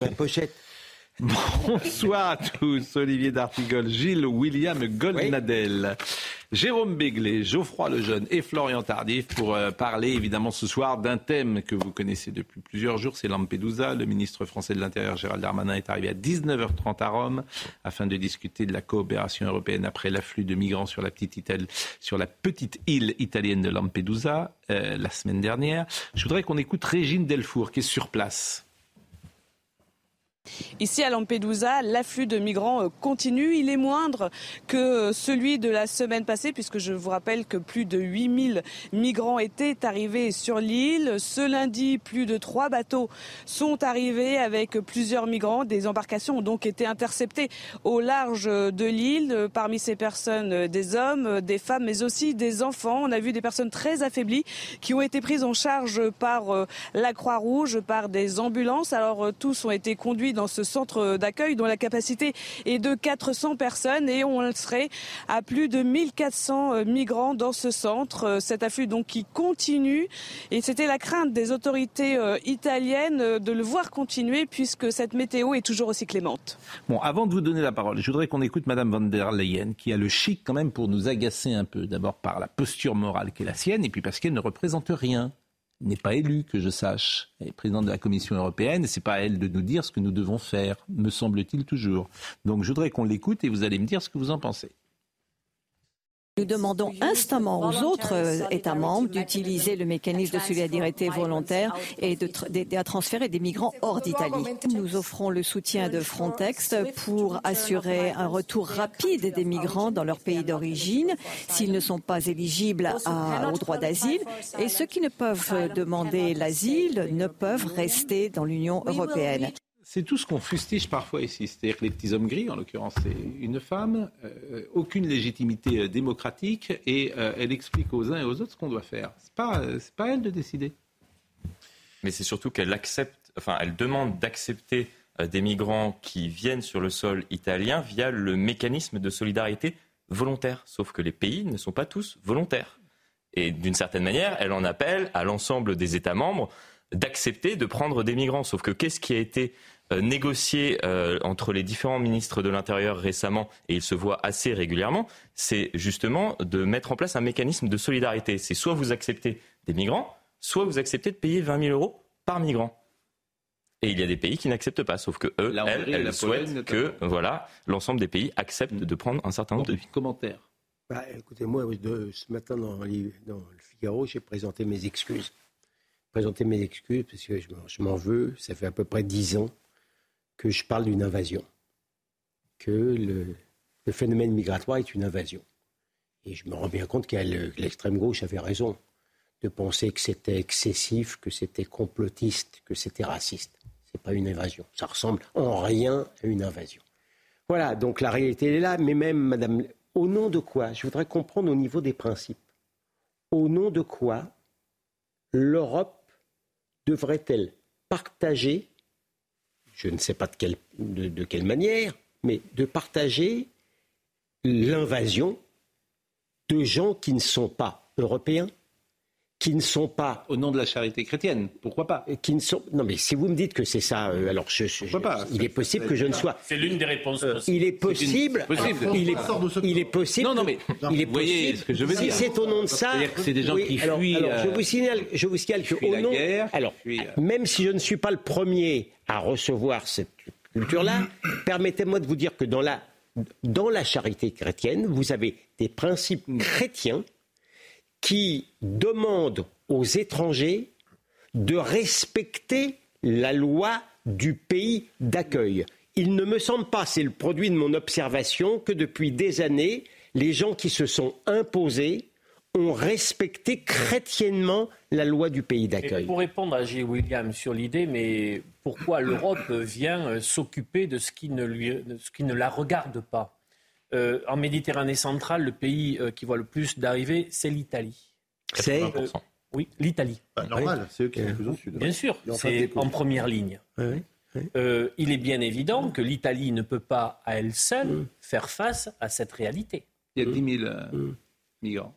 today. Pochette. Bonsoir à tous. Olivier D'Artigol, Gilles William Goldnadel, Jérôme Béglé, Geoffroy Lejeune et Florian Tardif pour euh, parler évidemment ce soir d'un thème que vous connaissez depuis plusieurs jours, c'est Lampedusa. Le ministre français de l'Intérieur Gérald Darmanin est arrivé à 19h30 à Rome afin de discuter de la coopération européenne après l'afflux de migrants sur la petite, Italie, sur la petite île italienne de Lampedusa euh, la semaine dernière. Je voudrais qu'on écoute Régine Delfour qui est sur place. Ici à Lampedusa, l'afflux de migrants euh, continue. Il est moindre que euh, celui de la semaine passée, puisque je vous rappelle que plus de 8000 migrants étaient arrivés sur l'île. Ce lundi, plus de trois bateaux sont arrivés avec plusieurs migrants. Des embarcations ont donc été interceptées au large de l'île. Parmi ces personnes, euh, des hommes, des femmes, mais aussi des enfants. On a vu des personnes très affaiblies qui ont été prises en charge par la Croix-Rouge, par des ambulances. Alors tous ont été conduits dans ce centre d'accueil dont la capacité est de 400 personnes et on serait à plus de 1400 euh, migrants dans ce centre. Euh, cet afflux donc qui continue et c'était la crainte des autorités euh, italiennes de le voir continuer puisque cette météo est toujours aussi clémente. Bon, avant de vous donner la parole, je voudrais qu'on écoute Madame van der Leyen qui a le chic quand même pour nous agacer un peu. D'abord par la posture morale qui est la sienne et puis parce qu'elle ne représente rien n'est pas élue, que je sache. Elle est présidente de la Commission européenne et c'est pas à elle de nous dire ce que nous devons faire, me semble-t-il toujours. Donc je voudrais qu'on l'écoute et vous allez me dire ce que vous en pensez. Nous demandons instamment aux autres euh, États membres d'utiliser le mécanisme de solidarité volontaire et d'aider à transférer des migrants hors d'Italie. Nous offrons le soutien de Frontex pour assurer un retour rapide des migrants dans leur pays d'origine s'ils ne sont pas éligibles à, au droit d'asile. Et ceux qui ne peuvent demander l'asile ne peuvent rester dans l'Union européenne. C'est tout ce qu'on fustige parfois ici. C'est-à-dire les petits hommes gris, en l'occurrence c'est une femme, euh, aucune légitimité euh, démocratique et euh, elle explique aux uns et aux autres ce qu'on doit faire. Ce n'est pas, c'est pas elle de décider. Mais c'est surtout qu'elle accepte, enfin elle demande d'accepter des migrants qui viennent sur le sol italien via le mécanisme de solidarité volontaire. Sauf que les pays ne sont pas tous volontaires. Et d'une certaine manière, elle en appelle à l'ensemble des États membres d'accepter de prendre des migrants. Sauf que qu'est-ce qui a été négocié euh, entre les différents ministres de l'Intérieur récemment, et ils se voient assez régulièrement, c'est justement de mettre en place un mécanisme de solidarité. C'est soit vous acceptez des migrants, soit vous acceptez de payer 20 000 euros par migrant. Et il y a des pays qui n'acceptent pas, sauf que eux, elles, elles souhaitent que voilà, l'ensemble des pays acceptent de prendre un certain nombre de commentaires. Bah, écoutez, moi, ce matin dans, dans le Figaro, j'ai présenté mes excuses. Présenté mes excuses parce que je m'en veux. Ça fait à peu près dix ans que je parle d'une invasion, que le, phénomène migratoire est une invasion. Et je me rends bien compte que l'extrême gauche avait raison de penser que c'était excessif, que c'était complotiste, que c'était raciste. Ce n'est pas une invasion. Ça ressemble en rien à une invasion. Voilà, donc la réalité est là, mais même, madame, au nom de quoi Je voudrais comprendre au niveau des principes. Au nom de quoi l'Europe devrait-elle partager je ne sais pas de quelle, manière, mais de partager l'invasion de gens qui ne sont pas européens, qui ne sont pas au nom de la charité chrétienne, pourquoi pas Qui ne sont non mais si vous me dites que c'est ça, euh, alors je, pourquoi pas il est possible que je ne sois. C'est l'une des réponses. Euh, il est possible. possible. il, est, il est possible. Non non mais il est vous voyez ce que je veux dire. Si c'est au nom de ça, c'est des gens qui fuient. Alors, je vous signale, je vous signale que au nom. Guerre, alors même si je ne suis pas le premier à recevoir cette culture-là, permettez-moi de vous dire que dans la, dans la charité chrétienne, vous avez des principes chrétiens qui demandent aux étrangers de respecter la loi du pays d'accueil. Il ne me semble pas, c'est le produit de mon observation, que depuis des années, les gens qui se sont imposés ont respecté chrétiennement la loi du pays d'accueil. Pour répondre à J. William sur l'idée, mais pourquoi l'Europe vient euh, s'occuper de ce qui ne, lui, ce qui ne la regarde pas? Euh, En Méditerranée centrale, le pays euh, qui voit le plus d'arrivées, c'est l'Italie. C'est Oui, l'Italie. Bah, normal, c'est eux qui sont plus au sud. Bien sûr, c'est en première ligne. Oui, Euh, il est bien évident que l'Italie ne peut pas à elle seule faire face à cette réalité. Il y a 10 000 euh, migrants.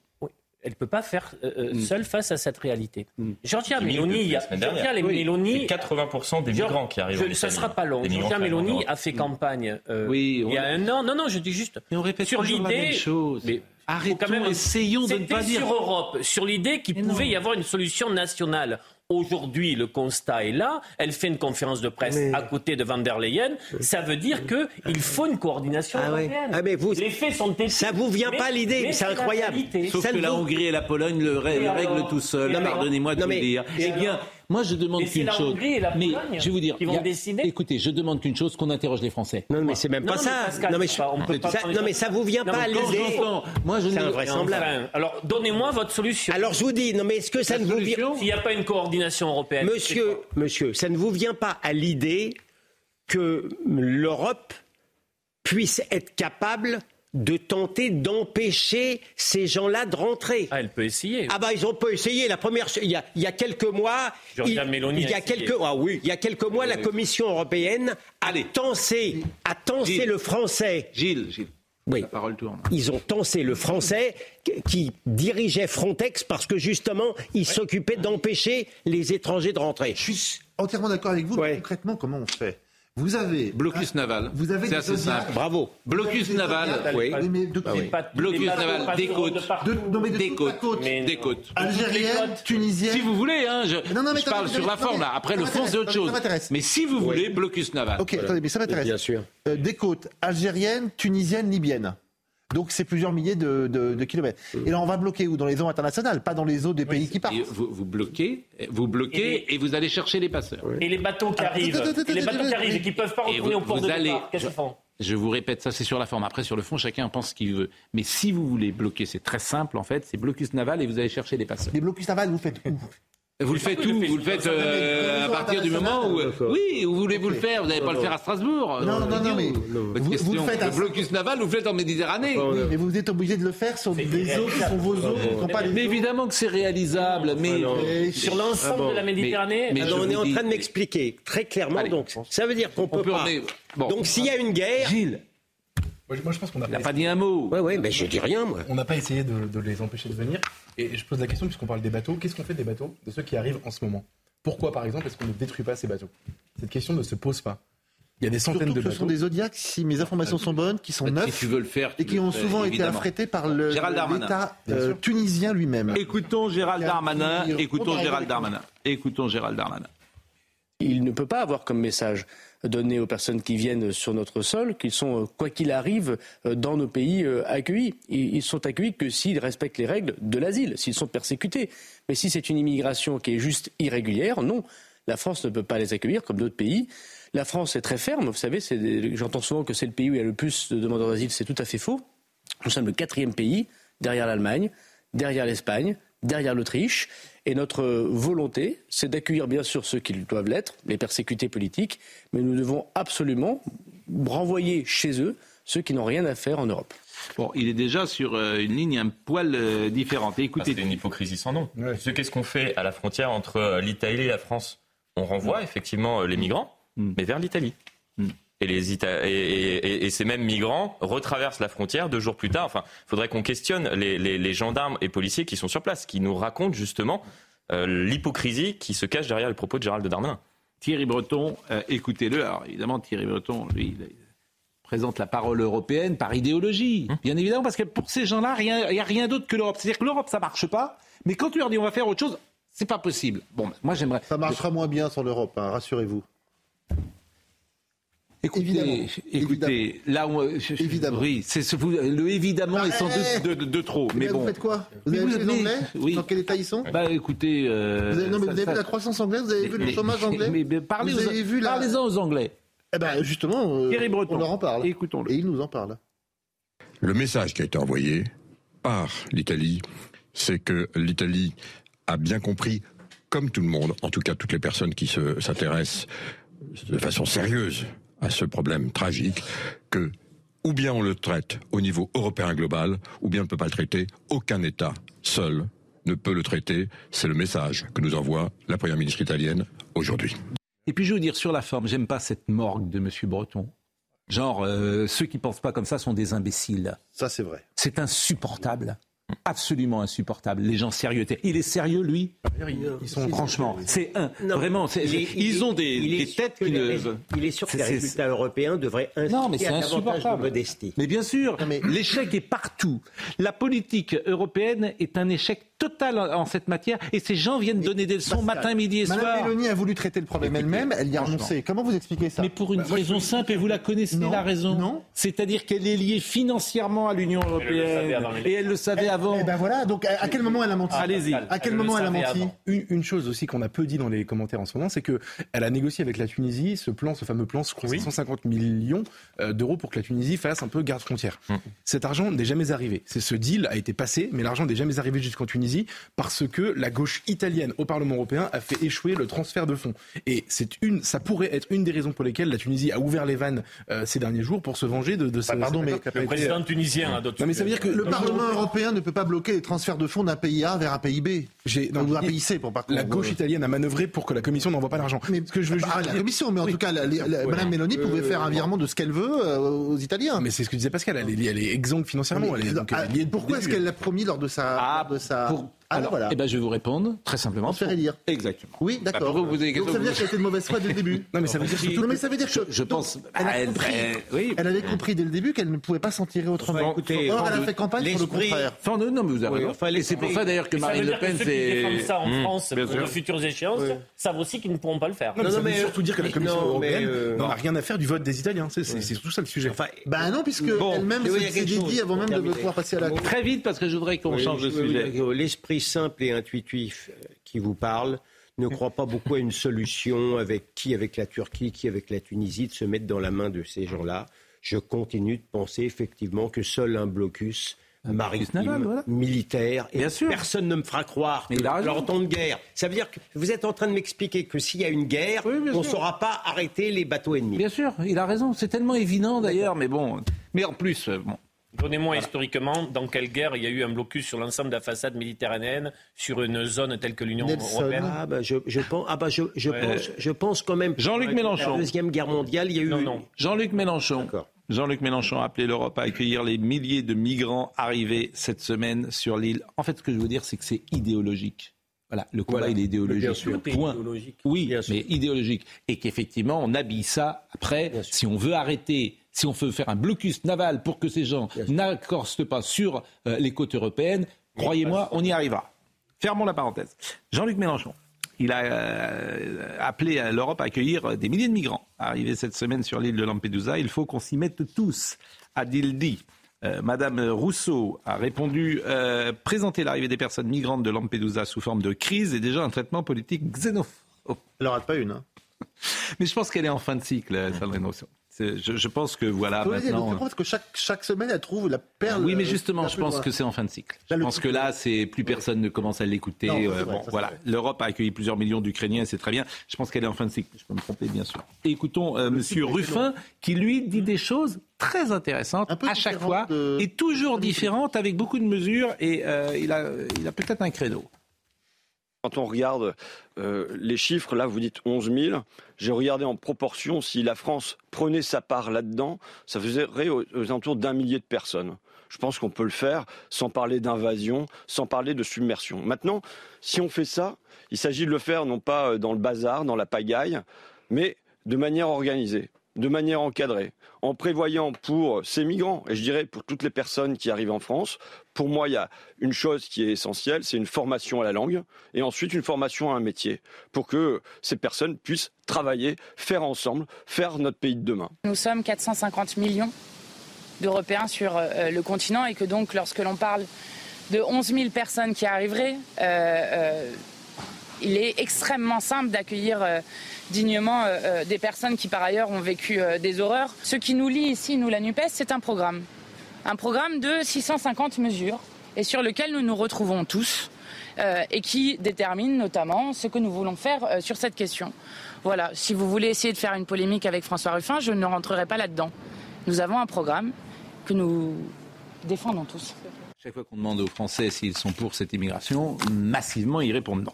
Elle ne peut pas faire euh, euh, Mm. seule face à cette réalité. Mm. Giorgia 10 000 Meloni, depuis la il y a- semaine dernière. Giorgia Oui. Meloni, C'est 80% des migrants qui arrivent Je- ça ne sera pas long. En Meloni a fait campagne euh, Oui, il y a un an. Non, non, je dis juste. Mais on répète sur toujours la l'idée. même chose. Mais Arrêtons, quand même- essayons de ne pas C'était dire. sur Europe, sur l'idée qu'il pouvait non. y avoir une solution nationale. Aujourd'hui, le constat est là. Elle fait une conférence de presse Mais- à côté de Van der Leyen. Ça veut dire qu'il faut une coordination Ah ouais. européenne. Ah mais vous- Les faits sont têtus. Ça vous vient Mais- pas l'idée, mais c'est incroyable. Sauf Ça que la Hongrie et la Pologne le, alors règlent tout seuls. Pardonnez-moi de Non, vous dire. et Eh bien, alors moi je demande qu'une la chose. Hongrie et la mais Pologne je vais vous dire, qui vont a- décider. Écoutez, je demande qu'une chose, qu'on interroge les Français. Non, mais c'est même pas non, ça. Pascal, non, mais, c'est pas- on peut pas ça, non, mais ça vous vient Non, pas l'idée. moi, je C'est ne- invraisemblable. Alors, donnez-moi votre solution. Alors je vous dis, non mais est-ce que ça ne vous vient... S'il n'y a pas une coordination européenne. Monsieur, monsieur, ça ne vous vient pas à l'idée que l'Europe puisse être capable de tenter d'empêcher ces gens-là de rentrer Ah, elle peut essayer. Ah bah ils ont pas essayé. La première, il y a, il y a quelques mois, il, y a quelques, ah oui, il y a quelques mois, la Commission européenne a tensé, a tensé Gilles. le français. Gilles, Gilles, Oui. la parole tourne. Ils ont tensé le français qui dirigeait Frontex parce que justement, il s'occupait d'empêcher les étrangers de rentrer. Je suis entièrement d'accord avec vous, mais concrètement, comment on fait? Vous avez. Blocus naval. Vous avez C'est assez Zodiacs. simple. Bravo. Blocus naval. Oui. Mais de- Ah oui. Bateaux- Blocus naval, des de côtes. de- non, mais de Des côtes. côte. Mais Des non. côtes. Algérienne, tunisienne. Si vous voulez, hein, je, Non, non, mais je parle sur la forme là. Après, le fond, c'est autre chose. ça m'intéresse. Mais si vous voulez, blocus naval. Ok, attendez, mais ça m'intéresse. Bien sûr. Euh, des côtes algériennes, tunisiennes, libyennes. Donc c'est plusieurs milliers de, de- de kilomètres. Et là, on va bloquer où? Dans les eaux internationales, pas dans les eaux des pays qui partent. Vous, vous bloquez, vous bloquez et, vous allez chercher les passeurs. Et les bateaux qui arrivent, attends, et les bateaux qui arrivent et qui ne peuvent pas Et retourner au port vous de allez- départ, qu'est-ce qu'ils font? Je vous répète, ça c'est sur la forme. Après, sur le fond, chacun pense ce qu'il veut. Mais si vous voulez bloquer, c'est très simple en fait. C'est blocus naval et vous allez chercher les passeurs. Les blocus navals, vous faites où? Vous le faites où Vous le faites euh, à partir du moment où. Oui, où voulez-vous le faire Vous n'allez pas le faire à Strasbourg. Non, non, non, mais vous, vous question. le faites à Le blocus naval, vous le faites en Méditerranée. Oui, mais vous êtes obligé de le faire sur des eaux qui sont vos eaux, qui ne sont pas les Mais évidemment que c'est réalisable. Mais Et Sur l'ensemble de la Méditerranée, on est vous en train de m'expliquer très clairement. Donc, ça veut dire qu'on peut, pas. Donc, s'il y a une guerre, Gilles, Moi, je- moi, je pense qu'on n'a il n'a pas, pas dit un mot. ouais, ouais, mais je dis rien, moi. on n'a pas essayé de, de les empêcher de venir. Et je pose la question, puisqu'on parle des bateaux, qu'est-ce qu'on fait des bateaux, de ceux qui arrivent en ce moment? Pourquoi, par exemple, est-ce qu'on ne détruit pas ces bateaux? Cette question ne se pose pas. Il y a des centaines surtout de que ce bateaux. sont des zodiacs, si mes informations sont bonnes, qui sont Si neufs tu veux le faire, tu et qui ont fais, souvent été affrétés par le- Gérald Darmanin. l'État euh, tunisien lui-même. Écoutons Gérald Darmanin. Écoutons Gérald. Darmanin. Écoutons Gérald Darmanin. Il ne peut pas avoir comme message donné aux personnes qui viennent sur notre sol qu'ils sont, euh, quoi qu'il arrive, euh, dans nos pays euh, accueillis. Ils sont accueillis que s'ils respectent les règles de l'asile, s'ils sont persécutés. Mais si c'est une immigration qui est juste irrégulière, non. La France ne peut pas les accueillir comme d'autres pays. La France est très ferme. Vous savez, j'entends souvent que c'est le pays où il y a le plus de demandeurs d'asile. C'est tout à fait faux. Nous sommes le quatrième pays, derrière l'Allemagne, derrière l'Espagne, derrière l'Autriche. Et notre volonté, c'est d'accueillir bien sûr ceux qui doivent l'être, les persécutés politiques, mais nous devons absolument renvoyer chez eux ceux qui n'ont rien à faire en Europe. Bon, il est déjà sur euh, une ligne un poil euh, différente. Et Ah, écoutez, C'est une hypocrisie sans nom. Ce qu'est-ce qu'on fait à la frontière entre euh, l'Italie et la France? On renvoie effectivement les migrants, Mm. mais vers l'Italie. Mm. Et, les Ita- et, et- et- et ces mêmes migrants retraversent la frontière deux jours plus tard. Enfin, il faudrait qu'on questionne les, les- les gendarmes et policiers qui sont sur place, qui nous racontent justement euh, l'hypocrisie qui se cache derrière les propos de Gérald Darmanin. Thierry Breton, euh, écoutez-le. Alors évidemment, Thierry Breton, lui, il, présente la parole européenne par idéologie. Hum. Bien évidemment, parce que pour ces gens-là, il n'y a rien d'autre que l'Europe. C'est-à-dire que l'Europe, ça marche pas. Mais quand tu leur dis on va faire autre chose, c'est pas possible. Bon, moi j'aimerais. Ça marchera moins bien sur l'Europe, hein, rassurez-vous. Écoutez, Évidemment. écoutez, là où, je- je- Évidemment. oui, c'est le évidemment est sans Eh, doute de, de- de trop. Mais, Mais bon, vous faites quoi Vous Mais avez vous- vu les Anglais oui. Dans quel état ils sont bah écoutez, euh, vous avez, Non, mais ça- vous avez ça- vu la croissance anglaise Vous avez vu le chômage anglais mais- mais parlez Vous aux- avez vu la- Parlez-en aux Anglais. Eh ben justement, euh, Thierry Breton. on leur en parle. Écoutons-le. Et ils nous en parlent. Le message qui a été envoyé par l'Italie c'est que l'Italie a bien compris, comme tout le monde, en tout cas toutes les personnes qui se- s'intéressent de façon sérieuse à ce problème tragique, que ou bien on le traite au niveau européen global, ou bien on ne peut pas le traiter. Aucun État seul ne peut le traiter. C'est le message que nous envoie la Première ministre italienne aujourd'hui. Et puis je veux dire sur la forme, j'aime pas cette morgue de M. Breton. Genre, euh, ceux qui pensent pas comme ça sont des imbéciles. Ça, c'est vrai. C'est insupportable. Absolument insupportable. Les gens sérieux. Il est sérieux, lui? Ils sont Franchement, c'est un. Non, Vraiment, c'est- il est- ils il- ont des, têtes qui ne. Il est sûr que les c'est- résultats européens devraient inciter Non, mais c'est à davantage de insupportable. modestie. Mais bien sûr, l'échec est partout. La politique européenne est un échec total en en cette matière et ces gens viennent donner des leçons matin, midi et Madame soir. Mélanie a voulu traiter le problème elle-même, elle y a renoncé. Comment vous expliquez ça Mais pour une Bah, raison simple, et vous la connaissez, Non, la raison. non. C'est-à-dire qu'elle est liée financièrement à l'Union européenne. Et elle le savait avant. Eh ben voilà, donc à, à quel moment elle a menti Allez-y. À quel Elle moment le elle a menti avant. Une, une chose aussi qu'on a peu dit dans les commentaires en ce moment, c'est que elle a négocié avec la Tunisie ce plan, ce fameux plan, je crois que c'est 150 millions euh, d'euros pour que la Tunisie fasse un peu garde frontière. Cet argent n'est jamais arrivé. C'est ce deal a été passé, mais l'argent n'est jamais arrivé jusqu'en Tunisie parce que la gauche italienne au Parlement européen a fait échouer le transfert de fonds. Et c'est une, ça pourrait être une des raisons pour lesquelles la Tunisie a ouvert les vannes euh, ces derniers jours pour se venger de, de ce. pardon, cet mais Le président tunisien a d'autres Non, mais ça veut dire que Le Parlement européen ne peut pas bloquer les transferts de fonds d'un pays A vers un pays B. Non, Ou un pays C pour La gauche italienne a manœuvré pour que la Commission n'envoie pas l'argent. Mais ce que je veux juste Ah, la commission, mais en Oui. tout cas, la- la- la- Ouais. Madame Mélanie pouvait faire un virement de ce qu'elle veut euh, aux Italiens. Mais c'est ce que disait Pascal, elle est, elle est exsangue financièrement. Mais, elle est, donc, ah, elle est pourquoi est-ce qu'elle l'a promis lors de sa, Ah, lors de sa... pour- Ah, Alors, voilà. eh ben, je vais vous répondre très simplement. Transférer lire. Exactement. Oui, Bah, d'accord. pourquoi vous posez des Donc ça veut dire qu'elle était de mauvaise foi dès le début. Non, mais ça veut dire surtout Non, mais ça veut dire que Je donc, pense. Elle, a elle- compris. elle- oui. Elle avait compris dès le début qu'elle ne pouvait pas s'en tirer autrement. Enfin, écoutez, Or, elle a fait campagne pour le l'esprit- contraire. Enfin, non, non, mais vous avez Oui, enfin, Et c'est pour ça d'ailleurs que Marine Le Pen, c'est. ça en France bien pour de futures échéances Oui. savent aussi qu'ils ne pourront pas le faire. Non, mais surtout dire que la Commission européenne euh, n'en a rien à faire du vote des Italiens. C'est surtout ça le sujet. Enfin, Bah non, puisque elle-même s'est dit avant même de pouvoir passer à la Très vite, parce que je voudrais qu'on change de sujet. que L'esprit simple et intuitif euh, qui vous parle ne croit pas beaucoup à une solution avec qui avec la Turquie, qui avec la Tunisie, de se mettre dans la main de ces gens-là. Je continue de penser effectivement que seul un blocus maritime, naval, voilà. militaire, et Bien sûr. personne ne me fera croire Mais que il a raison. leur temps de guerre. Ça veut dire que vous êtes en train de m'expliquer que s'il y a une guerre, Oui, on ne saura pas arrêter les bateaux ennemis. Bien sûr, il a raison. C'est tellement évident d'ailleurs, mais bon. Mais en plus, euh, bon. Donnez-moi historiquement dans quelle guerre il y a eu un blocus sur l'ensemble de la façade méditerranéenne sur une zone telle que l'Union européenne. Ah bah je, je pense, ah bah je, je Ouais. pense, je pense quand même. que Jean-Luc pendant Mélenchon. La deuxième guerre mondiale, il y a eu. Non, non. Jean-Luc Mélenchon. Jean-Luc Mélenchon a appelé l'Europe à accueillir les milliers de migrants arrivés cette semaine sur l'île. En fait, ce que je veux dire, c'est que c'est idéologique. Voilà, le combat, Voilà. il est idéologique. Point. idéologique. Oui, Bien sûr. mais idéologique. Et qu'effectivement, on habille ça après. Si on veut arrêter, si on veut faire un blocus naval pour que ces gens n'accorstent pas sur euh, les côtes européennes, croyez-moi, on y arrivera. Fermons la parenthèse. Jean-Luc Mélenchon, il a euh, appelé à l'Europe à accueillir des milliers de migrants arrivés cette semaine sur l'île de Lampedusa. Il faut qu'on s'y mette tous, a-t-il dit. Euh, Madame Rousseau a répondu euh, présenter l'arrivée des personnes migrantes de Lampedusa sous forme de crise est déjà un traitement politique xénophobe. Elle en rate pas une. Hein. Mais je pense qu'elle est en fin de cycle, euh, Sandrine Rousseau. Je, je pense que voilà maintenant. pense que chaque, chaque semaine, elle trouve la perle. Oui, mais euh, justement, je pense que c'est en fin de cycle. Je Là, pense que là, c'est plus personne ne commence à l'écouter. Euh, bon, voilà. L'Europe a accueilli plusieurs millions d'Ukrainiens, c'est très bien. Je pense qu'elle est en fin de cycle. Je peux me tromper, bien sûr. Et écoutons euh, Monsieur Ruffin, qui lui dit des choses très intéressantes à chaque fois, de- et toujours différentes, avec beaucoup de mesures. Et euh, il a, il a peut-être un credo. Quand on regarde euh, les chiffres, là vous dites 11 000, j'ai regardé en proportion, si la France prenait sa part là-dedans, ça faisait aux, aux alentours d'un millier de personnes. Je pense qu'on peut le faire sans parler d'invasion, sans parler de submersion. Maintenant, si on fait ça, il s'agit de le faire non pas euh, dans le bazar, dans la pagaille, mais de manière organisée, de manière encadrée, en prévoyant pour ces migrants, et je dirais pour toutes les personnes qui arrivent en France, pour moi, il y a une chose qui est essentielle, c'est une formation à la langue, et ensuite une formation à un métier, pour que ces personnes puissent travailler, faire ensemble, faire notre pays de demain. Nous sommes 450 millions d'Européens sur euh, le continent et que donc lorsque l'on parle de 11 000 personnes qui arriveraient, euh, euh, il est extrêmement simple d'accueillir euh, dignement euh, euh, des personnes qui par ailleurs ont vécu des horreurs. Ce qui nous lie ici, nous la NUPES, c'est un programme. Un programme de 650 mesures et sur lequel nous nous retrouvons tous et qui détermine notamment ce que nous voulons faire sur cette question. Voilà, si vous voulez essayer de faire une polémique avec François Ruffin, je ne rentrerai pas là-dedans. Nous avons un programme que nous défendons tous. Chaque fois qu'on demande aux Français s'ils sont pour cette immigration, massivement ils répondent non.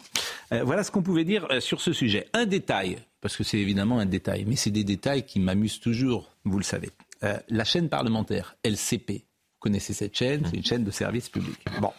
Euh, voilà ce qu'on pouvait dire euh, sur ce sujet. Un détail, parce que c'est évidemment un détail, mais c'est des détails qui m'amusent toujours, vous le savez. Euh, la chaîne parlementaire, LCP, vous connaissez cette chaîne, c'est une chaîne de service public. Bon,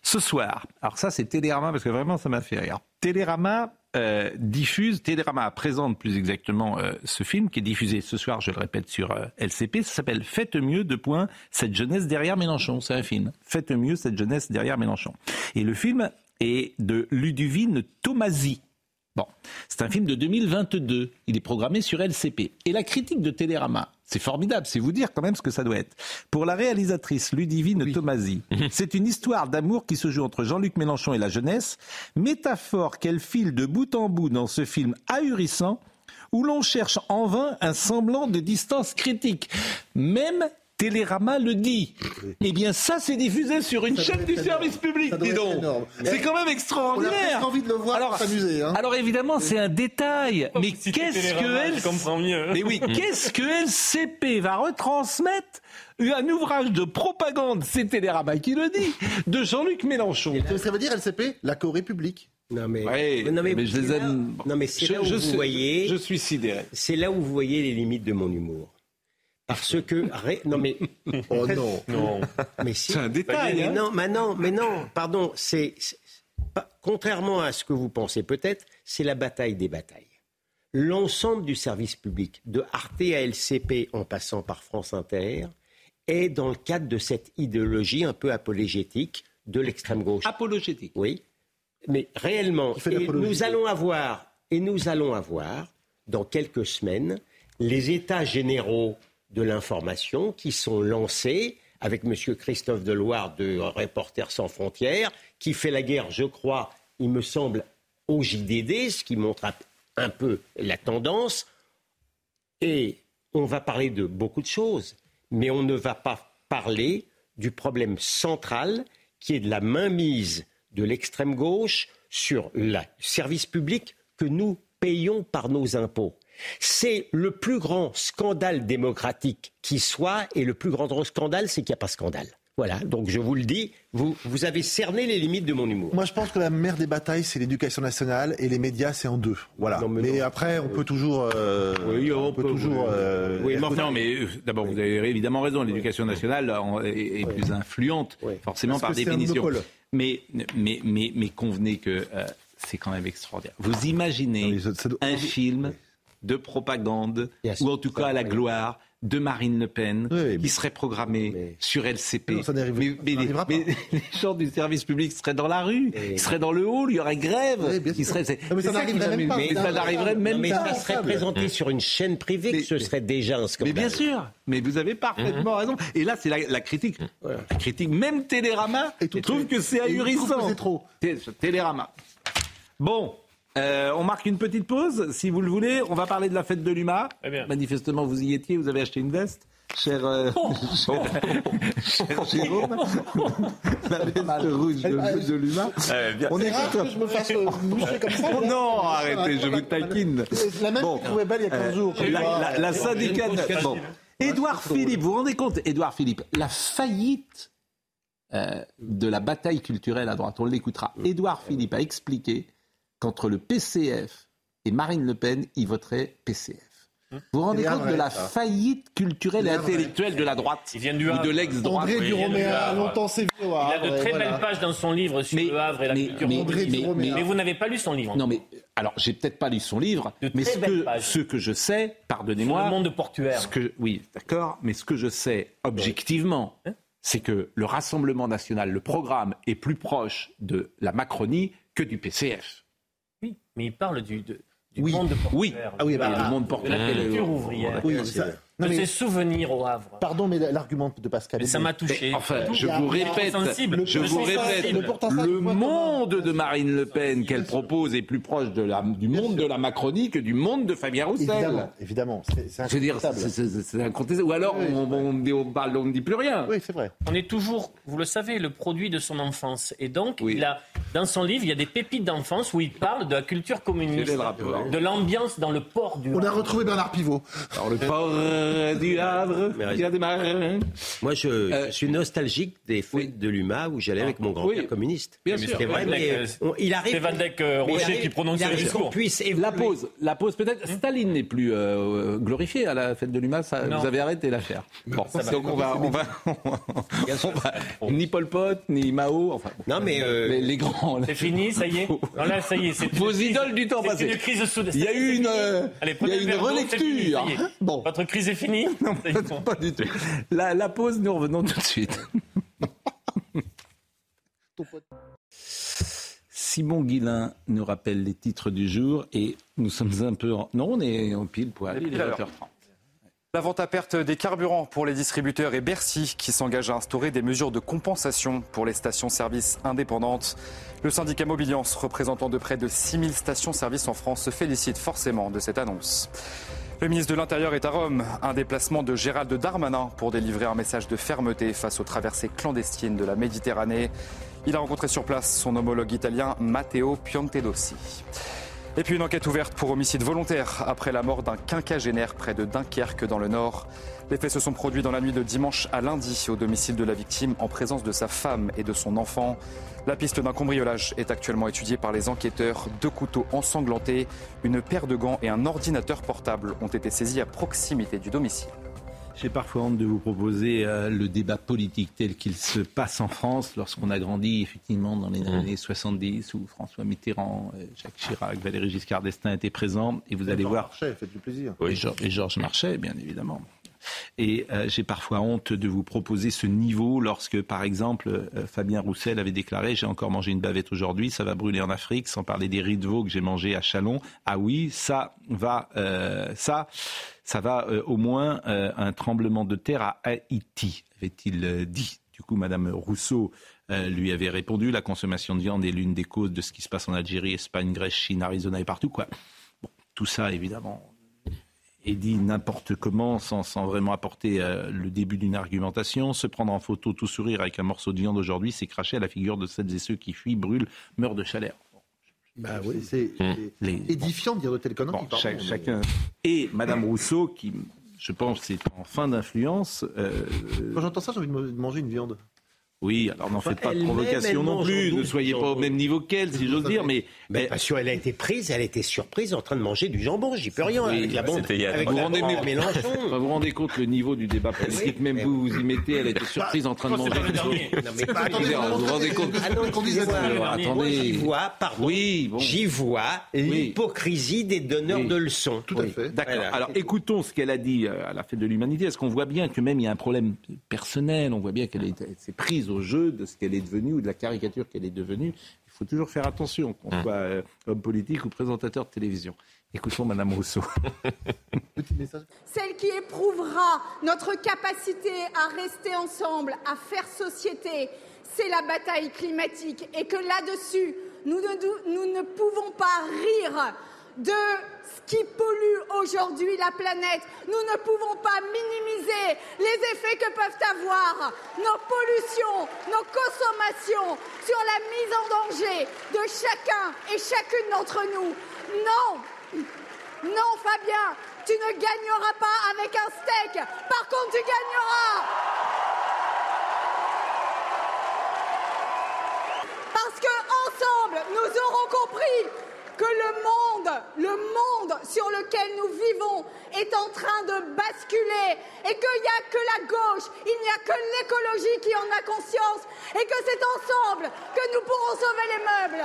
ce soir, alors ça c'est Télérama, parce que vraiment ça m'a fait rire. Télérama euh, diffuse, Télérama présente plus exactement euh, ce film qui est diffusé ce soir, je le répète, sur euh, LCP. Ça s'appelle Faites mieux, de point, cette jeunesse derrière Mélenchon. C'est un film. Faites mieux, cette jeunesse derrière Mélenchon. Et le film est de Ludivine Tomasi. Bon, c'est un film de 2022. Il est programmé sur LCP. Et la critique de Télérama, c'est formidable, c'est vous dire quand même ce que ça doit être. Pour la réalisatrice Ludivine Tomasi, c'est une histoire d'amour qui se joue entre Jean-Luc Mélenchon et la jeunesse, métaphore qu'elle file de bout en bout dans ce film ahurissant où l'on cherche en vain un semblant de distance critique. Même Télérama le dit. Eh bien, ça, c'est diffusé sur une Ça chaîne du service public, dis donc. C'est quand même On a extraordinaire. presque envie de le voir Alors, s'amuser. Hein. alors évidemment, c'est un détail. Mais qu'est-ce que Télérama, elle... je comprends mieux. Mais oui, qu'est-ce que LCP va retransmettre un ouvrage de propagande, c'est Télérama qui le dit, de Jean-Luc Mélenchon. Ça veut dire LCP, la Corée publique. Non mais, Ouais, non, mais, mais je les aime. là- Non mais c'est là où je vous suis- voyez. je suis sidéré. C'est là où vous voyez les limites de mon humour. Parce que ré- non mais Oh non. Non. mais si. C'est un détail, Mais hein. non, mais non, mais non. Pardon. C'est contrairement à ce que vous pensez peut-être, c'est la bataille des batailles. L'ensemble du service public, de Arte à LCP en passant par France Inter, est dans le cadre de cette idéologie un peu apologétique de l'extrême gauche. Apologétique. Oui, mais réellement, et nous allons avoir, et nous allons avoir, dans quelques semaines, les états généraux de l'information qui sont lancés avec M. Christophe Deloire de Reporters sans frontières, qui fait la guerre, je crois, il me semble, au JDD, ce qui montre un- peu la tendance. Et on va parler de beaucoup de choses, mais on ne va pas parler du problème central qui est de la mainmise de l'extrême gauche sur le service public que nous payons par nos impôts. C'est le plus grand scandale démocratique qui soit, et le plus grand scandale, c'est qu'il n'y a pas scandale. Voilà, donc je vous le dis, vous, vous avez cerné les limites de mon humour. Moi, je pense que la mère des batailles, c'est l'éducation nationale et les médias, c'est en deux. Voilà. Non, mais mais non. après, on peut toujours. euh, Oui, on peut- toujours. euh, Oui, mais Non, euh, d'abord, vous avez évidemment raison. L'éducation nationale est, plus influente, Oui. forcément Parce par définition. Mais, mais, mais, mais convenez que euh, c'est quand même extraordinaire. Vous imaginez Non, mais ça- ça doit- un film de propagande, ou en tout cas à la Oui. gloire de Marine Le Pen, Oui, mais- qui serait programmé Mais- sur LCP. Non, ça mais, ça mais les, n'arrivera pas. mais les gens du service public seraient dans la rue, Et- ils seraient dans le hall, il y aurait grève. Oui, bien ils sûr. seraient, c'est- Non, mais ça n'arriverait même pas. Mais ça n'arriverait Non, même mais pas. ça serait présenté sur une chaîne privée que ce serait déjà un Mais scandale. bien sûr, mais vous avez parfaitement raison. Et là, c'est la, la critique. La critique, même Télérama, Et tout trouve que c'est ahurissant. que c'est trop. Té- Télérama. Bon, euh, on marque une petite pause, si vous le voulez. On va parler de la fête de l'UMA. Bien. Manifestement, vous y étiez, vous avez acheté une veste. Cher, euh, cher, cher Jérôme, la veste rouge de, de l'UMA. Euh, bien. On est rare que je me fasse euh, boucher comme ça. Oh non, arrêtez, je vous taquine. La même Bon. que trouvais belle il y a 15 jours. tu La, la- la syndicate. Bon. Édouard Philippe, vous vous rendez compte, Édouard Philippe, la faillite euh, de la bataille culturelle à droite, on l'écoutera. Édouard Philippe a expliqué qu'entre le PCF et Marine Le Pen, il voterait PCF. Vous vous rendez compte de la ça. faillite culturelle et intellectuelle de la droite Il vient du ou Havre. de l'ex-droite André Oui, Duroméa il y a- a longtemps sévi au Il a Havre, de très voilà. belles pages dans son livre sur Mais- le Havre et la mais- culture. mais- André mais- vous n'avez pas lu son livre. Non mais alors j'ai peut-être pas lu son livre, De mais ce que, pages. ce que je sais, pardonnez-moi, le monde portuaire. Ce que, oui, d'accord, mais ce que je sais objectivement, Hein c'est que le Rassemblement national, le programme, est plus proche de la Macronie que du PCF. Oui, mais il parle du, de, du Oui. monde. Ah oui, bah, le monde de la portugais. culture ouvrière. Oui, ça- non, de mais- ses souvenirs au Havre. Pardon, mais l'argument de Pascal. Mais ça m'a touché. Enfin, je vous répète, sensible. je Le vous répète. Le le monde de Marine Le Pen qu'elle propose est plus proche de la, du monde de la Macronie que du monde de Fabien Roussel. Évidemment, évidemment. C'est c'est Je veux dire, incontestable. c'est-. Ou alors, Oui, on, on, on, parle- on ne dit plus rien. Oui, c'est vrai. On est toujours, vous le savez, le produit de son enfance. Et donc, Oui. il a, dans son livre, il y a des pépites d'enfance où il parle de la culture communiste, rapport de l'ambiance dans le port du On a Havre. retrouvé Bernard Pivot. Alors, le port euh, du Havre, il y a des marins. Moi, je, Euh, je suis nostalgique des fêtes oui. de l'UMA où j'allais avec mon grand-père Oui. communiste. Bien Mais sûr. C'est vrai, Van Dyck, mais euh, on- il arrive. C'est Van Dyck euh, Rocher arrive- qui prononce le discours. puisse La pause, la pause peut-être. Staline n'est plus euh, glorifié à la fête de l'UMA, ça, vous avez arrêté l'affaire. Bon, Ça va. donc on va, on va, on va- ni Pol Pot, ni Mao, enfin Non, mais les grands. C'est fini, ça y est. Non, là, ça y est. c'est Vos crise- idoles du temps c'est passé. une crise soudaine. Il y a eu une, euh, Allez, il y prenez a le une fini, relecture. y est. Bon, Votre crise est finie est. pas du tout. La, la pause, nous revenons tout de suite. Simon Guillain nous rappelle les titres du jour et nous sommes un peu en... Non, on est en pile poil, il est Pile à l'heure. 20h30. La vente à perte des carburants pour les distributeurs et Bercy qui s'engage à instaurer des mesures de compensation pour les stations-service indépendantes. Le syndicat Mobiliance, représentant de près de 6000 stations-service en France, se félicite forcément de cette annonce. Le ministre de l'Intérieur est à Rome, un déplacement de Gérald Darmanin pour délivrer un message de fermeté face aux traversées clandestines de la Méditerranée. Il a rencontré sur place son homologue italien Matteo Piantedosi. Et puis une enquête ouverte pour homicide volontaire après la mort d'un quinquagénaire près de Dunkerque dans le Nord. Les faits se sont produits dans la nuit de dimanche à lundi au domicile de la victime en présence de sa femme et de son enfant. La piste d'un cambriolage est actuellement étudiée par les enquêteurs. Deux couteaux ensanglantés, une paire de gants et un ordinateur portable ont été saisis à proximité du domicile. J'ai parfois honte de vous proposer euh, le débat politique tel qu'il se passe en France lorsqu'on a grandi effectivement dans les années 70 où François Mitterrand, euh, Jacques Chirac, Valéry Giscard d'Estaing étaient présents et vous allez voir Marchais, faites du plaisir. et Georges- et Georges Marchais, bien évidemment. Et euh, j'ai parfois honte de vous proposer ce niveau lorsque, par exemple, euh, Fabien Roussel avait déclaré J'ai encore mangé une bavette aujourd'hui, ça va brûler en Afrique, sans parler des riz de veau que j'ai mangé à Chalon. Ah oui, ça va, euh, ça, ça va euh, au moins euh, un tremblement de terre à Haïti, avait-il euh, dit. Du coup, Madame Rousseau lui avait répondu La consommation de viande est l'une des causes de ce qui se passe en Algérie, Espagne, Grèce, Chine, Arizona et partout. Tout ça, évidemment, est dit n'importe comment sans, vraiment apporter le début d'une argumentation. Se prendre en photo tout sourire avec un morceau de viande aujourd'hui, c'est cracher à la figure de celles et ceux qui fuient, brûlent, meurent de chaleur. Bah oui, c'est Hum. édifiant de dire de telles conneries. Bon, pardon, chacun. Et Madame Rousseau, qui, je pense, c'est en fin d'influence. euh, Quand j'entends ça, j'ai envie de manger une viande. Oui, alors n'en faites pas de provocation non plus. Ne soyez du pas au jambon. même niveau qu'elle, si j'ose dire. Mais, Mais parce qu'elle a été prise, elle a été surprise en train de manger du jambon. J'y peux rien. Oui, avec la bande, a vous la rendez bande mieux- Mélenchon. Vous vous rendez compte le niveau du débat politique, Oui, même mais- vous vous y mettez, elle était surprise en train de manger. Non, mais pas Attendez, du- vous vous rendez compte Ah Moi, j'y attendez. vois, pardon, Oui, j'y vois l'hypocrisie des donneurs de leçons. Tout à fait. D'accord. Alors écoutons ce qu'elle a dit euh, à la fête de l'humanité. Est-ce qu'on voit bien que même il y a un problème personnel On voit bien qu'elle est- elle s'est prise au jeu de ce qu'elle est devenue ou de la caricature qu'elle est devenue. Il faut toujours faire attention, qu'on soit euh, homme politique ou présentateur de télévision. Écoutons Madame Rousseau. Petit message. celle qui éprouvera notre capacité à rester ensemble, à faire société, c'est la bataille climatique. Et que là-dessus, nous ne, nous ne pouvons pas rire de ce qui pollue aujourd'hui la planète. Nous ne pouvons pas minimiser les effets que peuvent avoir nos pollutions, nos consommations sur la mise en danger de chacun et chacune d'entre nous. Non, non, Fabien, tu ne gagneras pas avec un steak. Par contre, tu gagneras. Parce que ensemble, nous aurons compris que le monde, le monde sur lequel nous vivons est en train de basculer et qu'il n'y a que la gauche, il n'y a que l'écologie qui en a conscience et que c'est ensemble que nous pourrons sauver les meubles.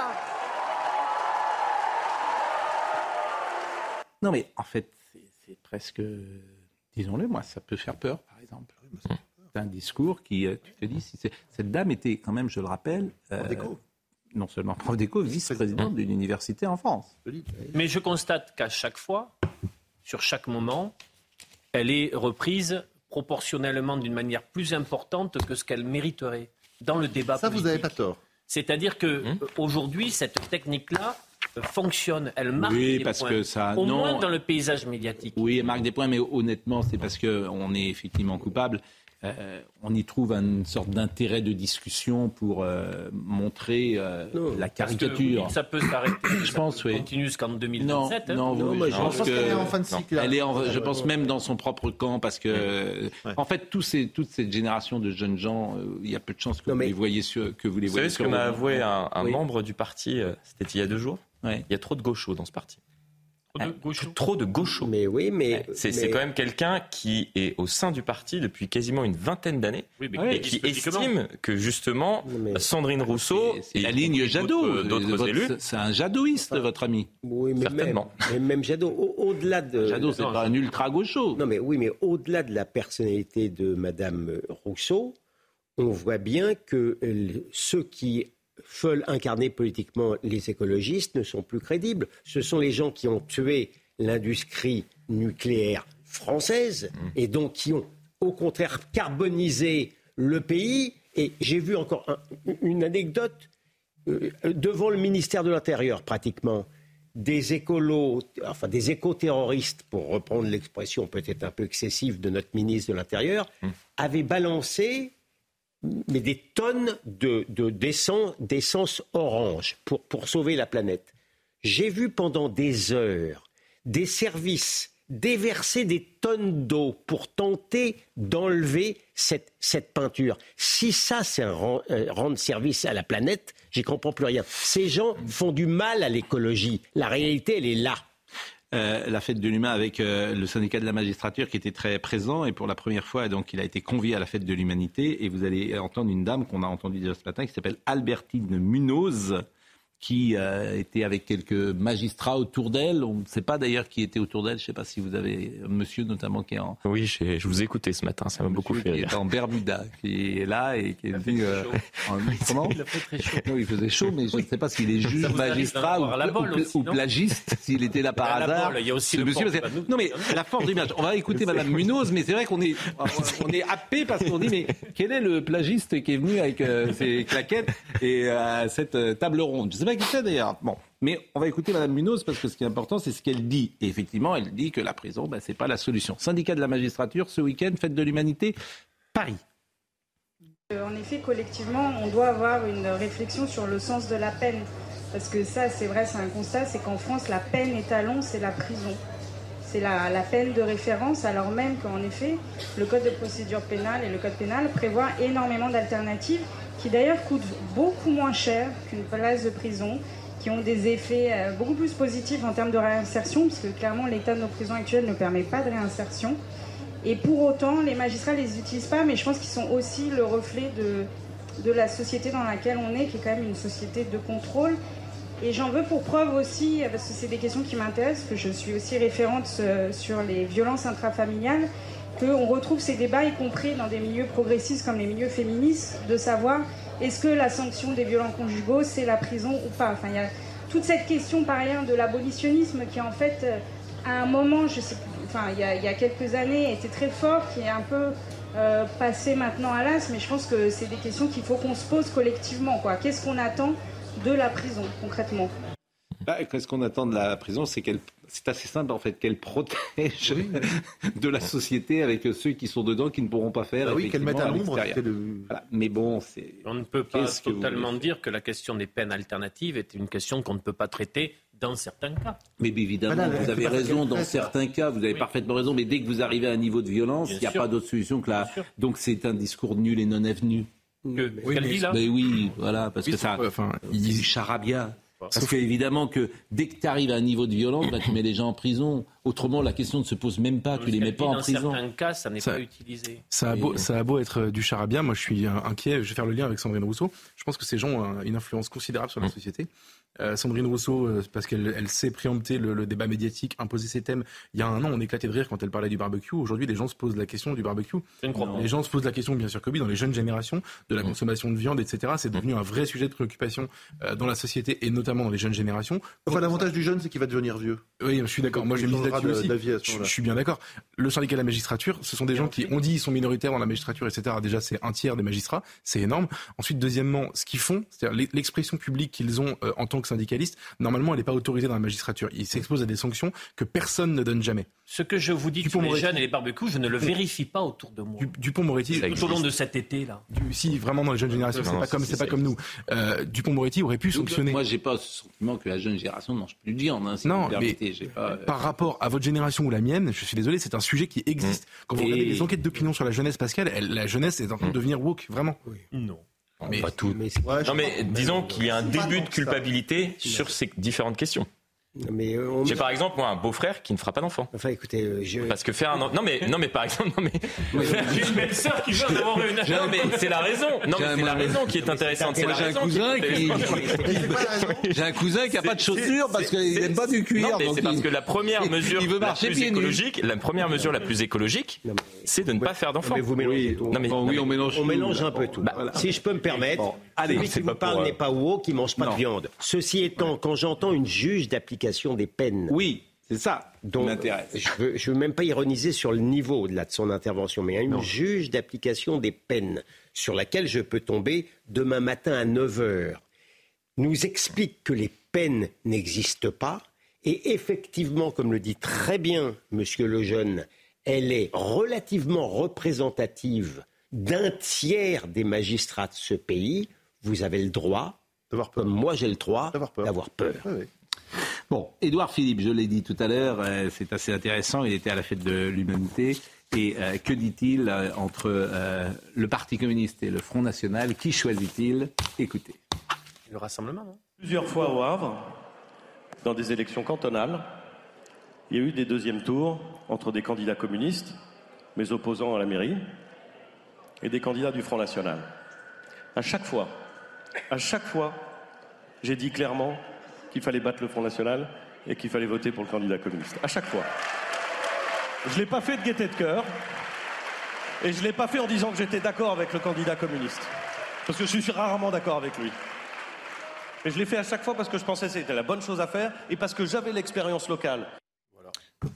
Non mais en fait, c'est- presque, disons-le, moi, ça peut faire peur, par exemple. C'est un discours qui, euh, tu te dis, si c'est- cette dame était quand même, je le rappelle, euh, non seulement prof d'éco, vice-présidente d'une université en France. Mais je constate qu'à chaque fois, sur chaque moment, elle est reprise proportionnellement d'une manière plus importante que ce qu'elle mériterait dans le débat Ça, vous n'avez pas tort. C'est-à-dire que Hum. euh, aujourd'hui, cette technique-là euh, fonctionne, elle marque Oui, des parce points, que ça- au non. moins dans le paysage médiatique. Oui, elle marque des points, mais honnêtement, c'est parce qu'on est effectivement coupable. Euh, on y trouve une sorte d'intérêt de discussion pour euh, montrer euh, la Parce que vous caricature. ça peut s'arrêter. Je pense, oui. continue jusqu'en Non, 2027. hein. non, vous- moi, je je pense pense que qu'elle est en fin de cycle, là. elle est, en- je Ouais, pense ouais. même dans son propre camp parce que, en fait, tous ces, toute cette génération de jeunes gens, euh, il y a peu de chances que vous les voyez sur, que vous les Vous voyez savez ce que m'a avoué un, un Oui. membre du parti, euh, c'était il y a deux jours Il y a trop de gauchos dans ce parti. Trop de gauchos. Trop de gauchos. Mais oui, mais. C'est mais- quand même quelqu'un qui est au sein du parti depuis quasiment une vingtaine d'années Oui, mais et qui estime que justement Sandrine Rousseau C'est la ligne Jadot. d'autres- d'autres élus C'est un jadoïste, votre ami. Oui, mais Certainement. Même, mais même Jadot, au- au-delà de. Jadot, c'est pas un ultra gaucho. Non, mais oui, mais au-delà de la personnalité de Madame Rousseau, on voit bien que euh, ceux qui veulent incarner politiquement les écologistes ne sont plus crédibles. Ce sont les gens qui ont tué l'industrie nucléaire française et donc qui ont au contraire carbonisé le pays. Et j'ai vu encore un- une anecdote euh, devant le ministère de l'Intérieur pratiquement, des écolos, enfin des éco-terroristes, pour reprendre l'expression peut-être un peu excessive de notre ministre de l'Intérieur, avaient balancé mais des tonnes de, de- d'essence, orange pour, pour sauver la planète. J'ai vu pendant des heures des services déverser des tonnes d'eau pour tenter d'enlever cette, cette peinture. Si ça, c'est euh, rendre service à la planète, j'y comprends plus rien. Ces gens font du mal à l'écologie. La réalité, elle est là. Euh, la fête de l'humain avec euh, le syndicat de la magistrature qui était très présent et pour la première fois donc il a été convié à la fête de l'humanité. Et vous allez entendre une dame qu'on a entendue déjà ce matin qui s'appelle Albertine Munoz qui euh, était avec quelques magistrats autour d'elle. On ne sait pas d'ailleurs qui était autour d'elle. Je ne sais pas si vous avez un monsieur notamment qui est en Oui, je vous ai écouté ce matin, ça m'a beaucoup fait qui rire. est en Bermuda, qui est là et qui est venu. euh, en- comment Il a fait très chaud. Non, il faisait chaud, mais je ne sais pas s'il est juge, magistrat ou, la bolle ou- aussi, ou non plagiste, s'il était là par hasard. bolle, il y a aussi le monsieur, port, parce que- pas nous. Non, mais la force d'image. On va écouter Madame Munoz, mais c'est vrai qu'on est, on est happé parce qu'on dit, mais quel est le plagiste qui est venu avec euh, ses claquettes et euh, cette euh, table ronde? Je sais pas qui c'est d'ailleurs. Bon. Mais on va écouter Madame Munoz parce que ce qui est important, c'est ce qu'elle dit. Et effectivement, elle dit que la prison, ben, c'est pas la solution. Syndicat de la magistrature, ce week-end, fête de l'humanité, Paris. Euh, En effet, collectivement, on doit avoir une réflexion sur le sens de la peine. Parce que ça, c'est vrai, c'est un constat, c'est qu'en France, la peine étalon, c'est la prison. C'est la peine de référence, alors même qu'en effet, le Code de procédure pénale et le Code pénal prévoient énormément d'alternatives qui d'ailleurs coûtent beaucoup moins cher qu'une place de prison, qui ont des effets euh, beaucoup plus positifs en termes de réinsertion, parce que clairement, l'état de nos prisons actuelles ne permet pas de réinsertion. Et pour autant, les magistrats ne les utilisent pas, mais je pense qu'ils sont aussi le reflet de, la société dans laquelle on est, qui est quand même une société de contrôle. Et j'en veux pour preuve aussi, parce que c'est des questions qui m'intéressent, que je suis aussi référente euh, sur les violences intrafamiliales, qu'on retrouve ces débats, y compris dans des milieux progressistes comme les milieux féministes, de savoir est-ce que la sanction des violents conjugaux, c'est la prison ou pas. Enfin, il y a toute cette question par ailleurs de l'abolitionnisme qui en fait, euh, à un moment, je sais, enfin, il y, a, quelques années, était très fort, qui est un peu euh, passé maintenant à l'as, mais je pense que c'est des questions qu'il faut qu'on se pose collectivement. quoi. Qu'est-ce qu'on attend de la prison concrètement? Bah, Qu'est-ce qu'on attend de la prison C'est qu'elle, c'est assez simple en fait, qu'elle protège de la société avec ceux qui sont dedans qui ne pourront pas faire. Bah oui, qu'elle mette à l'ombre. le- Voilà. Mais bon, c'est. On ne peut pas que totalement dire que la question des peines alternatives est une question qu'on ne peut pas traiter dans certains cas. Mais évidemment, Voilà, vous avez raison dans certains cas, vous avez parfaitement raison, mais dès que vous arrivez à un niveau de violence, il n'y a sûr. pas d'autre solution que la. Donc c'est un discours nul et non avenu. Que- ce qu'elle dit là Mais oui, voilà, parce Oui, que ça. enfin, il dit charabia. Parce qu'évidemment que dès que tu arrives à un niveau de violence, bah, tu mets les gens en prison. Autrement, la question ne se pose même pas. Tu les mets pas en dans prison. certains cas, ça n'est Ça- pas utilisé. Ça a, beau, ça a beau être euh, du charabia, moi je suis euh, inquiet, je vais faire le lien avec Sandrine Rousseau. Je pense que ces gens ont un- une influence considérable sur la société Euh, Sandrine Rousseau, euh, parce qu'elle elle sait préempter le, le, débat médiatique, imposer ses thèmes. Il y a un an, on éclatait de rire quand elle parlait du barbecue. Aujourd'hui, les gens se posent la question du barbecue. Les gens se posent la question, bien sûr que oui, dans les jeunes générations, de la consommation de viande, etc. C'est devenu un vrai sujet de préoccupation euh, dans la société et notamment dans les jeunes générations. Enfin, l'avantage du jeune, c'est qu'il va devenir vieux. Oui, je suis d'accord. Moi, j'ai mis là-dessus aussi. Je, je, suis bien d'accord. Le syndicat de la magistrature, ce sont des gens qui, ont dit, ils sont minoritaires dans la magistrature, etc. Déjà, c'est un tiers des magistrats. C'est énorme. Ensuite, deuxièmement, ce qu'ils font, c'est-à-dire l'expression publique qu'ils ont en tant que syndicalistes, normalement, elle n'est pas autorisée dans la magistrature. Ils s'exposent à des sanctions que personne ne donne jamais. Ce que je vous dis Dupont les jeunes et les barbecues, je ne le vérifie pas autour de moi. Dupont-Moretti, tout au long de cet été-là. si vraiment dans les jeunes générations, c'est pas comme c'est pas comme nous. Euh, Dupont-Moretti aurait pu sanctionner. Moi, j'ai pas ce sentiment que la jeune génération ne mange plus de viande. Hein, non, mais euh, par rapport à votre génération ou la mienne, je suis désolé, c'est un sujet qui existe. Mmh. Quand vous regardez les enquêtes d'opinion sur la jeunesse, Pascal, la jeunesse est en train de mmh. devenir woke, vraiment. Non. Mais, pas tout. non, mais disons qu'il y a un début de culpabilité sur ces différentes questions. Mais euh, J'ai par exemple moi un beau-frère qui ne fera pas d'enfant. Enfin écoutez, euh, je... parce que faire un non mais non mais par exemple non mais j'ai une belle-sœur qui veut avoir une non mais c'est la raison. Non mais c'est la raison qui est intéressante. C'est j'ai un cousin qui j'ai un cousin qui a pas de chaussures parce qu'il n'aime pas du cuir non, mais c'est parce que la première mesure la plus écologique la première mesure la plus écologique c'est de ne pas faire d'enfant. vous mélangez tout. Non mais oui on mélange on mélange un peu tout. Bah, si je peux me permettre, celui qui vous parle n'est pas haut qui mange pas de viande. Ceci étant quand j'entends une juge d'application des peines. Oui, c'est ça Donc, Je ne veux, même pas ironiser sur le niveau de, de son intervention, mais une juge d'application des peines sur laquelle je peux tomber demain matin à 9 h nous explique que les peines n'existent pas. Et effectivement, comme le dit très bien Monsieur Lejeune, elle est relativement représentative d'un tiers des magistrats de ce pays. Vous avez le droit, comme moi j'ai le droit, d'avoir peur. Bon, Édouard Philippe, je l'ai dit tout à l'heure, euh, c'est assez intéressant. Il était à la fête de l'humanité. Et euh, que dit-il euh, entre le Parti communiste et le Front national Qui choisit-il? Écoutez. Le rassemblement, non Plusieurs fois au Havre, dans des élections cantonales, il y a eu des deuxièmes tours entre des candidats communistes, mes opposants à la mairie, et des candidats du Front national. À chaque fois, à chaque fois, j'ai dit clairement qu'il fallait battre le Front National et qu'il fallait voter pour le candidat communiste. À chaque fois. Je ne l'ai pas fait de gaieté de cœur. Et je ne l'ai pas fait en disant que j'étais d'accord avec le candidat communiste. Parce que je suis rarement d'accord avec lui. Et je l'ai fait à chaque fois parce que je pensais que c'était la bonne chose à faire et parce que j'avais l'expérience locale.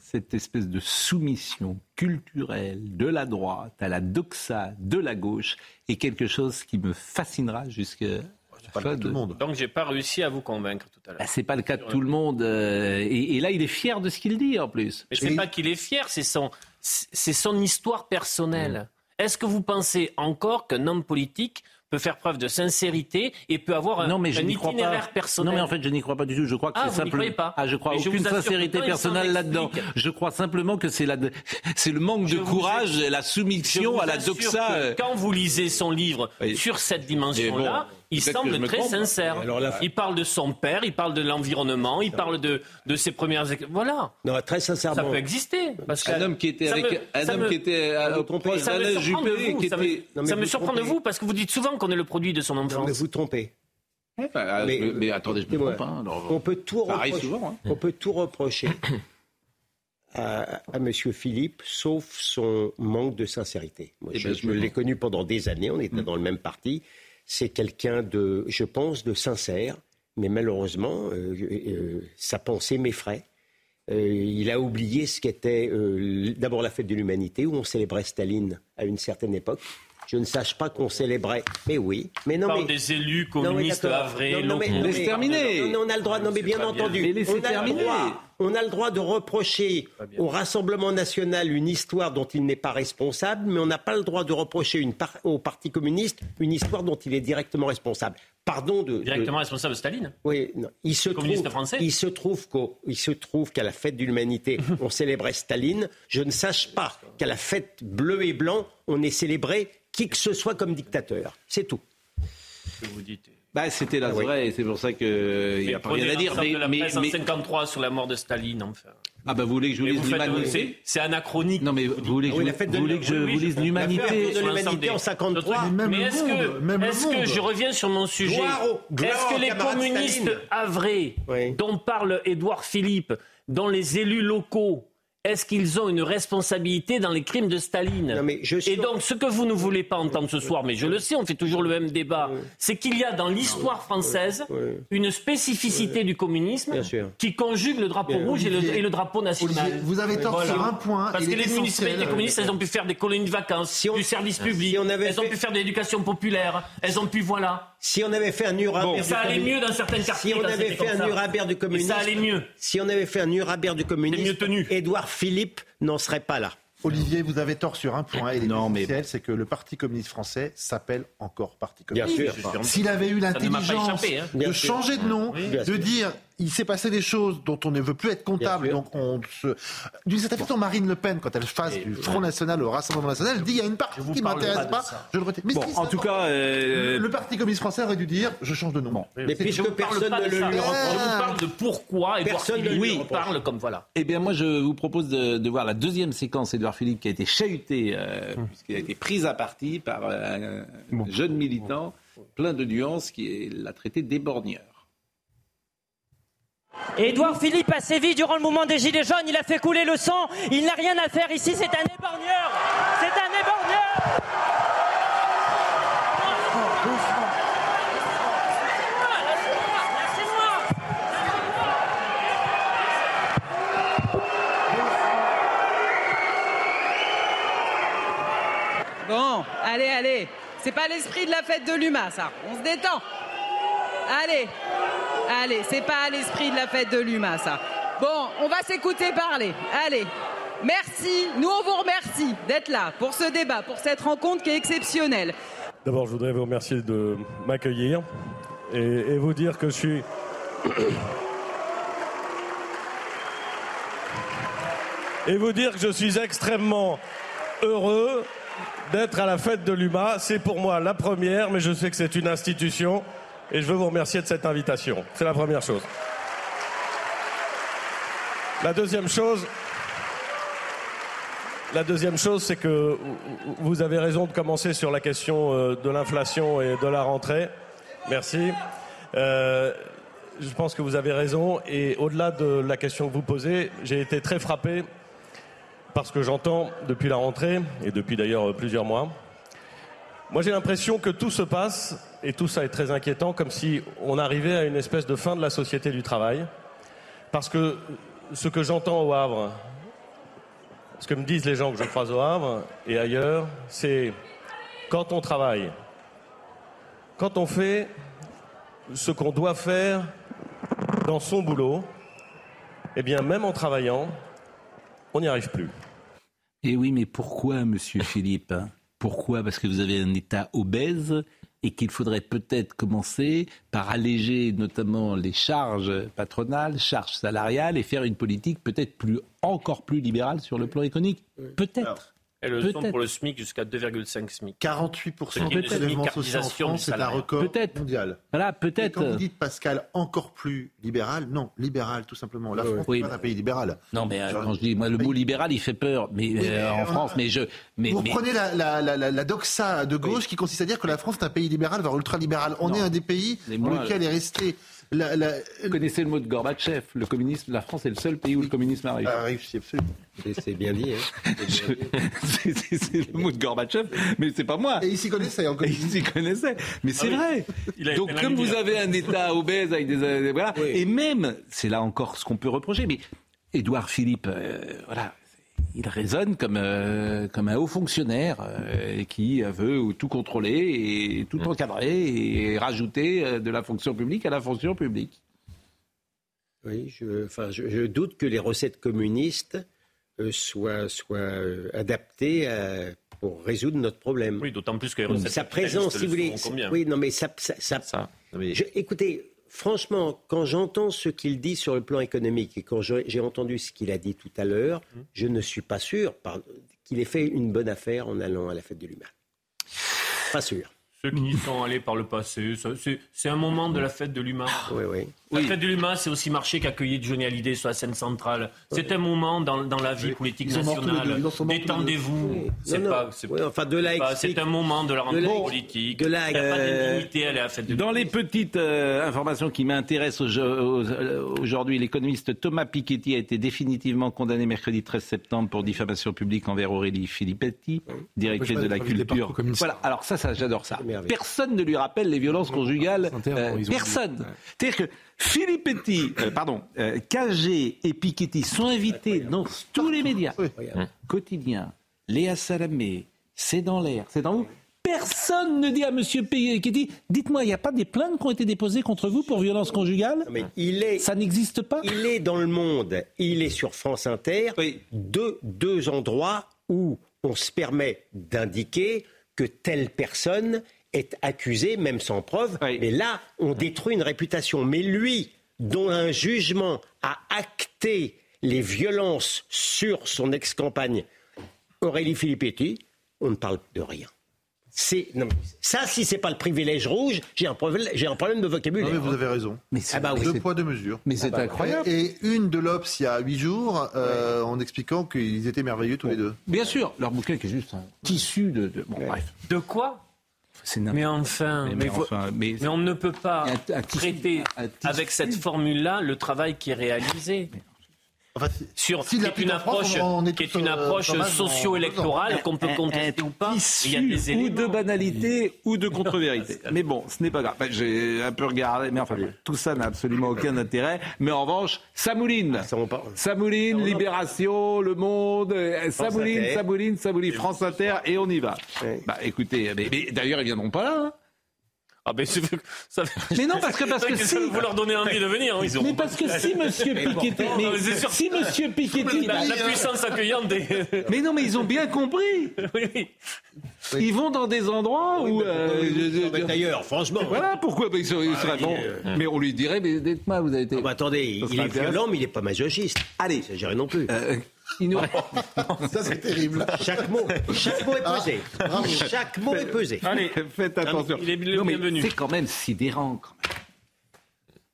Cette espèce de soumission culturelle de la droite à la doxa de la gauche est quelque chose qui me fascinera jusqu'à pas le cas de tout le monde. Donc j'ai pas réussi à vous convaincre tout à l'heure. Ah, c'est pas le cas de tout le monde. Euh, et, là, il est fier de ce qu'il dit en plus. Mais c'est pas qu'il est fier, c'est son, c'est son histoire personnelle. Mm. Est-ce que vous pensez encore qu'un homme politique peut faire preuve de sincérité et peut avoir un, non, mais je itinéraire personnel. Non, mais en fait, je n'y crois pas du tout. Je crois que ah, c'est simplement. Pas. Ah, je crois mais aucune sincérité personnelle là-dedans. Je crois simplement que c'est la, c'est le manque de courage, et la soumission à la doxa. Quand vous lisez son livre sur cette dimension-là, il semble très sincère. Il parle de son père, il parle de l'environnement, il parle de, de ses premières. Voilà. Non, très sincèrement. Ça peut exister. Parce un homme qui était avec un homme qui était au proche d'Alain Juppé, qui était. Ça me surprend de vous parce que vous dites souvent qu'on est le produit de son enfance. mais vous trompez. mais, attendez, je me trompe. Hein, on peut tout reprocher. Souvent, hein. On peut tout reprocher. À, à, M. Philippe, sauf son manque de sincérité. Moi, eh je, ben, je l'ai connu pendant des années, on était mm. dans le même parti c'est quelqu'un de, je pense, de sincère, mais malheureusement, euh, euh, sa pensée m'effraie. Euh, il a oublié ce qu'était d'abord la fête de l'humanité, où on célébrait Staline à une certaine époque je ne sache pas qu'on célébrait. Mais oui. Mais non, mais... des élus communistes avrés, non, mais, Laisse terminer. on a le droit, non mais bien entendu. Mais on, a le droit, on a le droit de reprocher au Rassemblement national une histoire dont il n'est pas responsable, mais on n'a pas le droit de reprocher une au Parti communiste une histoire dont il est directement responsable. Pardon de directement responsable de Staline? Oui, non. il se trouve, français? Il se trouve qu'au, se trouve qu'à la fête de l'humanité, on célébrait Staline. Je ne sache pas qu'à la fête bleu et blanc, on ait célébré qui que ce soit comme dictateur. C'est tout. Que vous dites. Bah, c'était la vraie, et c'est pour ça qu'il n'y a pas rien à dire. Mais, la mais, 53 sur la mort de Staline, enfin. Ah bah vous voulez que je vous lise l'humanité c'est- anachronique. Non mais vous voulez que, Oui, je, la de vous voulez que je Oui, vous lise l'humanité La de en 53. Même Mais est-ce que, que je reviens sur mon sujet Est-ce que les communistes Staline. avrés Oui. dont parle Édouard Philippe, dont les élus locaux, est-ce qu'ils ont une responsabilité dans les crimes de Staline Non, mais je suis- Et donc, ce que vous ne voulez pas entendre ce soir, mais je le sais, on fait toujours le même débat, c'est qu'il y a dans l'histoire française Oui. une spécificité du communisme qui conjugue le drapeau Bien. rouge et le, Olivier, et le drapeau national. Olivier, vous avez tort sur un point, Parce que les municipalités communistes, elles ont pu faire des colonies de vacances, Si on- du service public, si on avait elles ont fait- pu faire de l'éducation populaire, elles ont pu, voilà. Si on avait fait un Nuremberg ça du allait communisme- mieux dans certains quartiers. Si on avait fait un. Nuremberg du communisme, ça allait mieux. si on avait fait un Nuremberg du communisme, mieux tenu. Édouard Philippe n'en serait pas là. Olivier, vous avez tort sur un point. Et Non, mais- l'essentiel, c'est que le Parti communiste français s'appelle encore Parti Bien communiste. sûr. S'il avait eu l'intelligence hein. de changer de nom, de dire il s'est passé des choses dont on ne veut plus être comptable, donc on se... D'une certaine façon, Marine Le Pen, quand elle face du Front National au Rassemblement National, elle dit il y a une partie qui parle m'intéresse pas je le retire. Mais Bon, si, en tout cas, euh, le Parti communiste français aurait dû dire je change de nom. Mais Je puisque personne ne le lui Je reproche. vous parle de pourquoi Édouard Personne ne lui parle comme voilà. Eh bien, moi, je vous propose de, de voir la deuxième séquence, Édouard Philippe, qui a été chahuté, euh, puisqu'il a été pris à partie par euh, un jeune militant, plein de nuances, qui l'a traité d'éborgneur. Édouard Philippe a sévi durant le mouvement des Gilets jaunes, il a fait couler le sang, il n'a rien à faire ici, c'est un éborgneur C'est un éborgneur Bon, allez, allez. C'est pas l'esprit de la fête de l'UMA, ça. On se détend. Allez, allez, c'est pas l'esprit de la fête de l'UMA, ça. Bon, on va s'écouter parler. Allez. Merci, nous on vous remercie d'être là pour ce débat, pour cette rencontre qui est exceptionnelle. D'abord, je voudrais vous remercier de m'accueillir et vous dire que je suis. et vous dire que je suis extrêmement heureux d'être à la fête de l'UMA. C'est pour moi la première, mais je sais que c'est une institution et je veux vous remercier de cette invitation. C'est la première chose. La deuxième chose, c'est que vous avez raison de commencer sur la question euh, de l'inflation et de la rentrée. Merci. Euh, je pense que vous avez raison. Et au-delà de la question que vous posez, j'ai été très frappé parce que j'entends depuis la rentrée, et depuis d'ailleurs plusieurs mois, moi j'ai l'impression que tout se passe, et tout ça est très inquiétant, comme si on arrivait à une espèce de fin de la société du travail. Parce que ce que j'entends au Havre, ce que me disent les gens que je croise au Havre et ailleurs, c'est quand on travaille, quand on fait ce qu'on doit faire dans son boulot, eh bien même en travaillant, on n'y arrive plus. Et oui, mais pourquoi, monsieur Philippe? Pourquoi? Parce que vous avez un État obèse et qu'il faudrait peut-être commencer par alléger notamment les charges patronales, charges salariales et faire une politique peut-être plus, encore plus libérale sur le plan économique. Peut-être. Elles sont Peut-être. pour le SMIC jusqu'à 2,5 SMIC. 48% Peut-être. des prélèvements sociaux en France, c'est un record mondial. Voilà, Et peut-être. quand vous dites, Pascal, encore plus libéral, non, libéral, tout simplement. La France Oui, n'est pas un pays libéral. Non, mais euh, quand je dis, moi, le mot libéral, il fait peur. Mais, Oui, euh, en on- France, mais je. Mais, vous mais- prenez la, la, la, la- la doxa de gauche qui consiste à dire que la France est un pays libéral, voire ultra-libéral. On Non. est un des pays dans lequel est resté... La, la... Vous connaissez le mot de Gorbatchev. Le communisme, la France est le seul pays où le communisme arrive. Ah, réussi, absolument. C'est- C'est bien dit. Hein. C'est le mot de Gorbatchev, mais c'est pas moi. Et il s'y connaissait encore. Et il s'y connaissait. Mais c'est Ah oui. vrai. Donc, comme vous avez un État obèse avec des. euh, voilà. Et même, c'est là encore ce qu'on peut reprocher, mais Édouard Philippe, euh, voilà. Il raisonne comme, euh, comme un haut fonctionnaire euh, qui veut tout contrôler et tout encadrer et rajouter euh, de la fonction publique à la fonction publique. Oui, je, enfin, je, je doute que les recettes communistes euh, soient, soient euh, adaptées à- pour résoudre notre problème. Oui, d'autant plus que les recettes sa présence, si vous le voulez. combien? Oui, non, mais ça, ça, ça- Je- écoutez, franchement, quand j'entends ce qu'il dit sur le plan économique et quand j'ai entendu ce qu'il a dit tout à l'heure, Hum. je ne suis pas sûr qu'il ait fait une bonne affaire en allant à la fête de l'humain. Pas sûr. Ceux qui y sont allés par le passé, c'est un moment de la fête de l'humain. Oui, oui. La fête de l'humain, c'est aussi marché qu'accueillir Johnny Hallyday sur la scène centrale. C'est un moment dans, dans la vie politique nationale. Détendez-vous. C'est pas. c'est- Ouais, enfin, un moment de la rentrée de politique. de là- Il n'y a pas Euh, d'intimité à la fête de Dans les petites euh, informations qui m'intéressent au- aujourd'hui, l'économiste Thomas Piketty a été définitivement condamné mercredi 13 septembre pour diffamation publique envers Aurélie Filippetti, directrice de la culture. Voilà, alors ça, ça j'adore ça. Personne ne lui rappelle les violences conjugales. euh, personne. C'est-à-dire que Filippetti, euh, pardon, euh, Cagé et Piketty sont invités dans tous les médias. Quotidien, Léa Salamé, c'est dans l'air, c'est dans où Personne ne dit à M. Piketty, dites-moi, il n'y a pas des plaintes qui ont été déposées contre vous pour violence conjugale? Mais il est, Ça n'existe pas? Il est dans le monde, il est sur France Inter, deux, deux endroits où on se permet d'indiquer que telle personne est accusée, même sans preuve. Mais là, on détruit une réputation. Mais lui, dont un jugement a acté les violences sur son ex-campagne, Aurélie Filippetti, on ne parle de rien. C'est non, mais ça, si c'est pas le privilège rouge, j'ai un problème, j'ai un problème de vocabulaire. Non, mais vous avez raison. Ah bah oui. deux poids, deux mesures. Mais c'est Ah bah, incroyable. Et, une de l'Obs il y a huit jours, euh, en expliquant qu'ils étaient merveilleux tous les deux. Bien sûr, leur bouquin qui est juste un tissu de... de- bon, bref. De quoi C'est Mais enfin, Mais- mais, mais faut- enfin, mais- on ne peut pas traiter avec cette formule-là le travail qui est réalisé. Sur qui est l'applique une en France, approche, on est qui est une euh, approche Thomas, dans- socio-électorale qu'on peut contester ou pas. tissu Il y a des ou de banalité ou de contre-vérité. mais bon, ce n'est pas grave. Ben, J'ai un peu regardé, mais enfin, tout ça n'a absolument aucun intérêt. Mais en revanche, ça mouline. Ça mouline, Libération, Le Monde, euh, ça France mouline, ça mouline, ça mouline, France Inter, et on y va. Bah écoutez, mais, mais d'ailleurs, ils viendront pas là. hein. Ah ben, c'est- ça- Mais non, parce que- parce que si- vous leur donnez envie de venir. hein, ils auront Mais parce que si Monsieur Piketty, mais non, mais c'est sûr. si Monsieur Piketty, la, la puissance accueillante des. Mais non, mais ils ont bien compris. Ils vont dans des endroits où. euh, D'ailleurs, franchement. Voilà pourquoi ils ils seraient bons. Mais on lui dirait, mais dites-moi, vous avez été. Ah bah attendez, il est violent, mais il n'est pas masochiste. Allez. Ça gère non plus. Il nous- Ça, c'est terrible. Chaque mot, chaque mot est pesé. Ah, bravo. chaque mot est pesé. Allez, faites attention. Il est le bienvenu. C'est quand même sidérant. Quand même.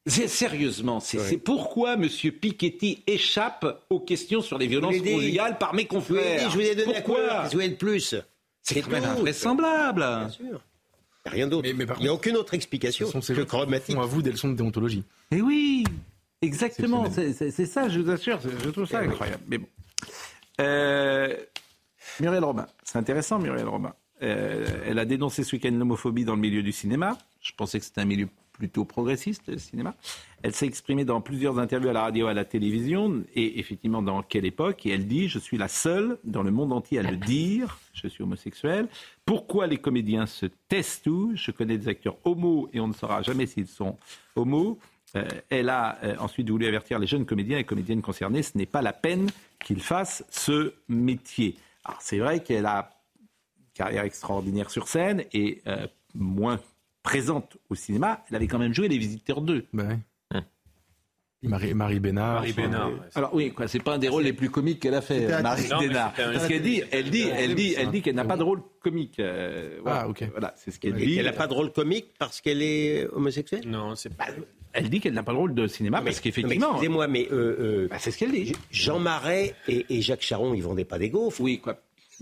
C'est- Sérieusement, c'est c'est pourquoi M. Piketty échappe aux questions sur les violences conjugales par mes confrères. je vous ai donné la Pourquoi couleur. De plus C'est quand même invraisemblable. Bien sûr. Il n'y a rien d'autre. Il n'y a aucune autre explication Ce sont que chromatique. font à vous des leçons de déontologie. Eh oui, exactement. C'est ça, je vous assure. c'est- Je trouve ça incroyable. Mais bon. Euh, Muriel Robin, c'est intéressant, Muriel Robin. Euh, elle a dénoncé ce week-end l'homophobie dans le milieu du cinéma. Je pensais que c'était un milieu plutôt progressiste, le cinéma. Elle s'est exprimée dans plusieurs interviews à la radio, à la télévision, et effectivement dans quelle époque. Et elle dit, je suis la seule dans le monde entier à le dire, je suis homosexuel. Pourquoi les comédiens se taisent tout Je connais des acteurs homos et on ne saura jamais s'ils sont homos. Euh, elle a euh, ensuite voulu avertir les jeunes comédiens et comédiennes concernés, ce n'est pas la peine qu'ils fassent ce métier. Alors c'est vrai qu'elle a une carrière extraordinaire sur scène et euh, moins présente au cinéma. Elle avait quand même joué Les Visiteurs 2. Marie, Marie Bénard. Marie Bénard, ouais. Alors oui, quoi, c'est pas un des rôles les plus comiques qu'elle a fait, Marie Non, Bénard. c'était un- Parce qu'elle dit, elle dit, elle dit, elle dit qu'elle n'a pas de rôle comique. euh, voilà. Ah, ok. Voilà, c'est ce qu'elle Et dit. Elle n'a pas de rôle comique parce qu'elle est homosexuelle? Non, c'est pas. Elle dit qu'elle n'a pas de rôle de cinéma Mais- parce qu'effectivement. Excusez-moi, mais euh, euh, Bah, c'est ce qu'elle dit. Jean Marais et, et Jacques Charon, ils vendaient pas des gaufres. Oui, quoi.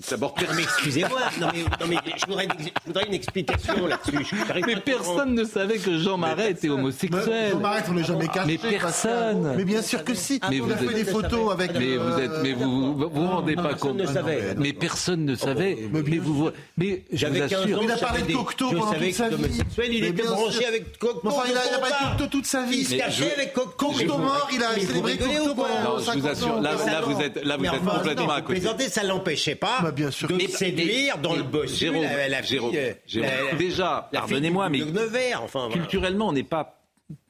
D'abord, mais excusez-moi, non, mais, non, mais je, voudrais, je voudrais une explication là-dessus. Mais personne ne savait que Jean Marais était homosexuel. Jean Marais, on l'a jamais caché. Mais personne. Mais bien sûr que si. Mais on vous a fait des photos avec. Mais vous êtes, mais vous vous, vous rendez pas Personne compte. ne savait. Mais personne ne savait. Mais vous, mais je vous J'avais 15 assure. ans, Il a parlé de Cocteau pendant toute sa vie. il était bien branché avec Cocteau. Enfin, il a, a de. Cocteau toute sa vie. Il se cachait avec Cocteau. Cocteau mort, il a célébré Cocteau pendant Non, je vous 50 assure, ans. là, vous êtes, là, vous êtes complètement à côté. Ça l'empêchait pas Bah, bien sûr de séduire dans le bossu Jérôme, la, la fille, Jérôme, euh, Jérôme. la- Déjà, pardonnez-moi, mais Bleu Nevers, enfin, voilà. culturellement, on n'est pas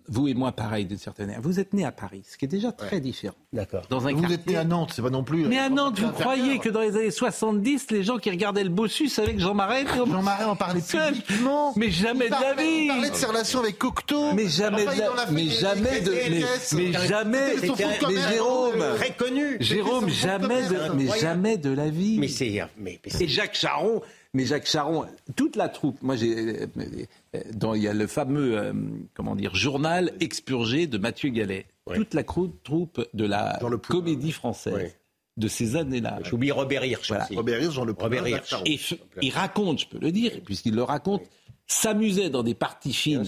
vous et moi pareil d'une certaine manière. Vous êtes né à Paris, ce qui est déjà très différent. D'accord. Dans un Vous quartier. êtes né à Nantes, c'est pas non plus. Mais à Nantes, vous croyez que dans les années 70, les gens qui regardaient le bossu savaient que Jean Marais était Jean Marais en parlait publiquement. Mais jamais Il de la vie. Il parlait de ses relations avec Cocteau. Mais jamais, Enfin, de la... mais jamais de, mais, jamais, mais. Jérôme, Très connu. Jérôme, jamais de mais jamais de la vie. Mais c'est, mais, mais c'est- Et Jacques Charon, Mais Jacques Charon, toute la troupe, moi j'ai, euh, dans, il y a le fameux, euh, comment dire, journal expurgé de Mathieu Gallet. Toute la troupe de la comédie française de ces années-là. J'oublie Robert Hirsch Voilà. Robert Hirsch, Jean Le Robert Hirsch. Et il raconte, je peux le dire, puisqu'il le raconte, s'amusait dans des parties fines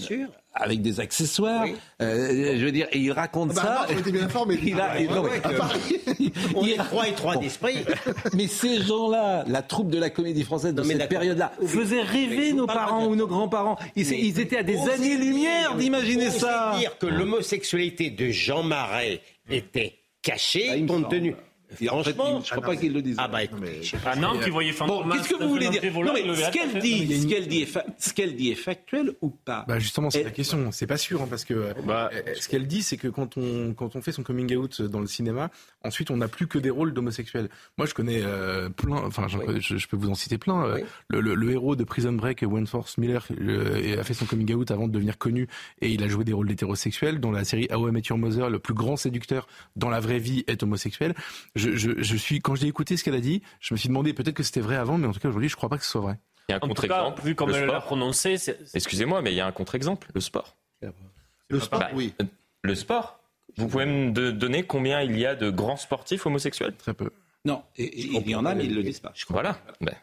avec des accessoires. euh, je veux dire, et il raconte Ah bah, ça. alors, on était bien informés. Il a- Ah, il- non, ouais. On Il- est trois et trois Bon. d'esprit. Mais ces gens-là, la troupe de la comédie française de Non, cette période-là, Oui. faisaient rêver nos parents de- ou nos grands-parents. Ils, ils étaient à des années-lumière d'imaginer ça. dire que l'homosexualité de Jean Marais était cachée, Ah, compte semble. tenu. Et en fait, Franchement, je crois pas qu'ils le disent. Ah bah écoutez, je sais pas. Ah non, qui voyait Bon, qu'est-ce que vous voulez dire Non, mais ce qu'elle dit, ce qu'elle dit, est fa- ce qu'elle dit est factuel ou pas? Bah justement, c'est la question. C'est pas sûr hein, parce que euh, Bah, euh, ce qu'elle dit, c'est que quand on quand on fait son coming out dans le cinéma, ensuite on n'a plus que des rôles d'homosexuels. Moi, je connais euh, plein. Enfin, je, je peux vous en citer plein. Le, le- le héros de Prison Break, Wentworth Miller, euh, a fait son coming out avant de devenir connu et il a joué des rôles d'hétérosexuels. Dans la série How I Met Your Mother, le plus grand séducteur dans la vraie vie est homosexuel. Je, je, je suis quand j'ai écouté ce qu'elle a dit, je me suis demandé peut-être que c'était vrai avant, mais en tout cas aujourd'hui, je crois pas que ce soit vrai. Il y a un contre-exemple. vu comme le elle l'a prononcé, Excusez-moi, mais il y a un contre-exemple, le sport. Le sport, Bah, oui. euh, Le sport Vous pouvez me de- donner combien il y a de grands sportifs homosexuels? Très peu. Non, et- et il y en a, mais ils le disent pas. Voilà. Ben,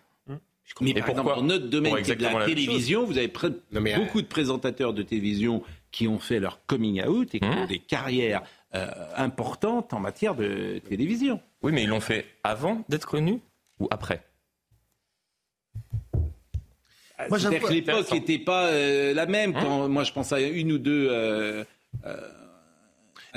Mais Et par exemple, dans notre domaine Pour qui est de la télévision, vous avez Non, mais, euh, beaucoup de présentateurs de télévision qui ont fait leur coming out et qui Mmh. ont des carrières euh, importantes en matière de télévision. Oui, mais ils l'ont fait avant d'être connus ou après? Moi, C'est-à-dire que l'époque n'était pas euh, la même. Quand, moi, je pense à une ou deux euh, euh,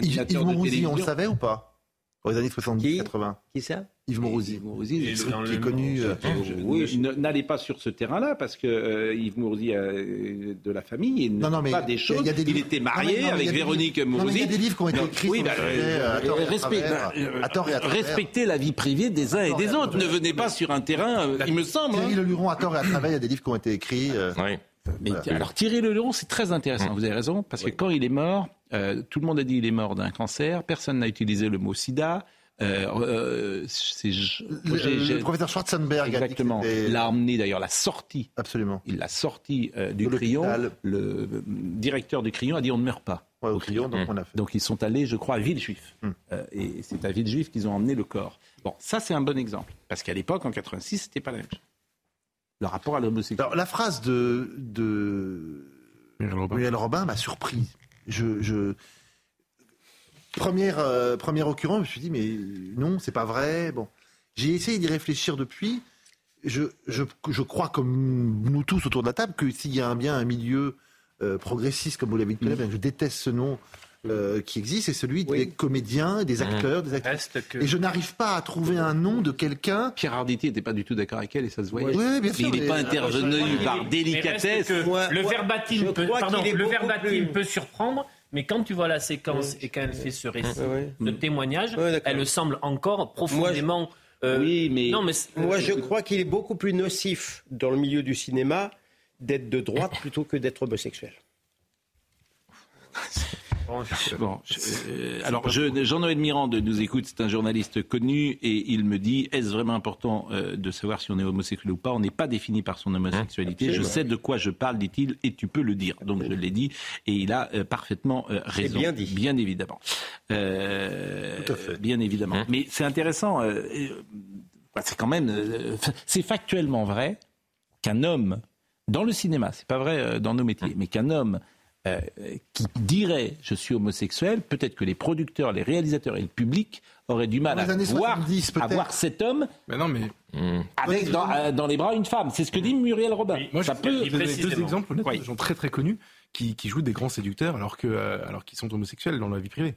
Yves, Yves de Mourouzi, télévision. on le savait ou pas? Dans les années 70-80. Qui ça? Yves Mourouzi. Yves Mourouzi, qui le est connu. euh, oui, ne- n'allez pas sur ce terrain-là parce que euh, Yves Mourouzi a euh, de la famille et Non, non, mais pas des il y a- choses. il y a des il livres- était marié mais non, mais avec il y a des Véronique Mourouzi. il y a des livres qui ont été écrits oui, sur bah, le euh, euh. Respectez la vie privée des uns et des autres. Ne venez pas sur un terrain, euh, il me semble. Thierry hein. Le Luron, à tort et à travers, il y a des livres qui ont été écrits. Oui. Mais. Alors Thierry Leluron, c'est très intéressant, vous avez raison, parce que quand il est mort, tout le monde a dit il est mort d'un cancer, personne n'a utilisé le mot sida. Euh, euh, c'est- Le, j'ai- j'ai- le professeur Schwarzenberg a dit que Exactement. l'a emmené d'ailleurs, l'a sorti. Absolument. Il l'a sorti euh, du De crayon. l'hôpital. Le directeur du crayon a dit on ne meurt pas. Ouais, au crayon, donc Mmh. on a fait. Donc ils sont allés, je crois, à Villejuif. Euh, et c'est à Villejuif qu'ils ont emmené le corps. Bon, ça c'est un bon exemple. Parce qu'à l'époque, en 86, c'était pas la même chose. Le rapport à l'homosexualité. Alors, la phrase de, de Muriel Robin. M'a surprise. Je, je... Première, euh, première occurrence, je me suis dit, mais non, c'est pas vrai. Bon. J'ai essayé d'y réfléchir depuis. Je, je, je crois, comme nous tous autour de la table, que s'il y a un bien un milieu euh, progressiste, comme vous l'avez dit tout à l'heure, je déteste ce nom euh, qui existe, c'est celui des comédiens, des acteurs, des actrices. Que- Et je n'arrive pas à trouver un nom de quelqu'un. Pierre Arditi n'était pas du tout d'accord avec elle et ça se voyait. Oui, bien mais sûr, il n'est pas intervenu par délicatesse. le verbatim, pardon, le peut surprendre, mais quand tu vois la séquence et quand elle fait ce récit de témoignage, elle semble encore profondément. euh, Oui, mais- Non, mais Moi, je crois qu'il est beaucoup plus nocif dans le milieu du cinéma d'être de droite plutôt que d'être homosexuel. Bon, je- je- euh, alors, je- Jean-Noël Mirand nous écoute, c'est un journaliste connu, et il me dit est-ce vraiment important euh, de savoir si on est homosexuel ou pas? On n'est pas défini par son homosexualité. Je Absolument. sais de quoi je parle, dit-il, et tu peux le dire. Donc, je l'ai dit, et il a euh, parfaitement euh, raison. bien dit. Bien évidemment. Tout à fait. Bien évidemment. Mais c'est intéressant. bah, c'est quand même. c'est factuellement vrai qu'un homme, dans le cinéma, c'est pas vrai dans nos métiers, mais qu'un homme euh, qui dirait je suis homosexuel, peut-être que les producteurs, les réalisateurs et le public auraient du mal à voir, 70, à voir cet homme Mais non, mais avec dans, euh, dans les bras une femme. C'est ce que dit Muriel Robin. Oui. moi, Ça je peut. vous donner deux exemples honnêtement, Oui. de gens très très connus qui, qui jouent des grands séducteurs alors que euh, alors qu'ils sont homosexuels dans la vie privée.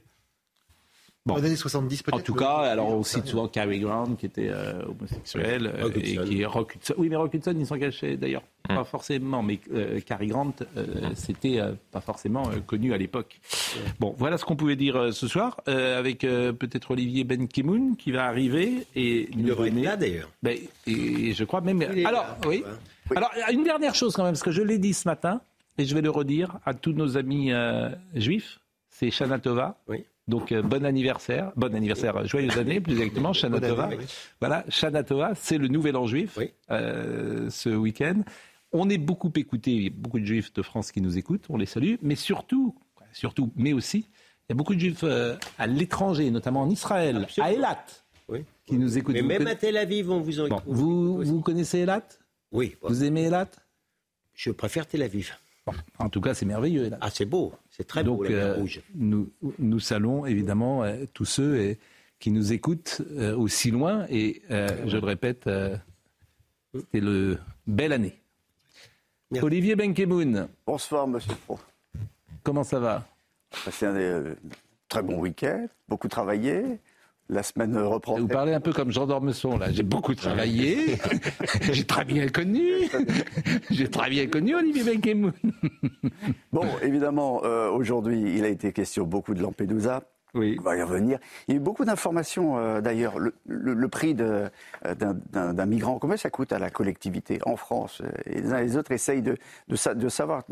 Bon. Dans les années 70, peut-être. En tout cas, alors on cite souvent Cary Grant qui était euh, homosexuel euh, Rock et qui est Rock Hudson. Oui, mais Rock Hudson, il s'en cachait d'ailleurs Hum. pas forcément, mais euh, Cary Grant, euh, c'était euh, pas forcément euh, connu à l'époque. Bon, voilà ce qu'on pouvait dire euh, ce soir euh, avec euh, peut-être Olivier Ben Kimoun qui va arriver et Il nous devrait être là d'ailleurs. Ben, et je crois même. Alors, là, oui. ouais. Alors, une dernière chose quand même, parce que je l'ai dit ce matin, et je vais le redire à tous nos amis euh, juifs, c'est Shana Tova. Oui. Donc euh, bon anniversaire, bon anniversaire, euh, joyeuse année plus exactement, Shana Tova. année, oui. Voilà, Shana Tova, c'est le nouvel an juif euh, ce week-end. On est beaucoup écouté, il y a beaucoup de juifs de France qui nous écoutent, on les salue, mais surtout, surtout, mais aussi, il y a beaucoup de juifs euh, à l'étranger, notamment en Israël, à Eilat, qui nous écoutent. Mais Vous même conna- à Tel Aviv, on vous en Bon, vous, vous connaissez Eilat? Oui. Vous aimez Eilat? Je préfère Tel Aviv. En tout cas, c'est merveilleux. Ah, c'est beau. C'est très beau, Donc, la mer euh, Rouge. nous, nous saluons évidemment euh, tous ceux euh, qui nous écoutent euh, aussi loin. Et euh, je le répète, euh, c'était le belle année. Olivier Benkemoun. Bonsoir, monsieur Pro. Comment ça va? Passé un euh, très bon week-end, beaucoup travaillé. La semaine reprend. Vous parlez un peu comme Jean d'Ormesson, là. J'ai beaucoup travaillé. J'ai très bien connu. J'ai très bien connu Olivier Benkemoun. Bon, évidemment, euh, aujourd'hui, il a été question beaucoup de Lampedusa. Oui. On va y revenir. Il y a eu beaucoup d'informations, euh, d'ailleurs. Le, le- le prix euh, d'un- migrant, combien ça coûte à la collectivité en France Et les uns et les autres essayent de, de, sa- de savoir.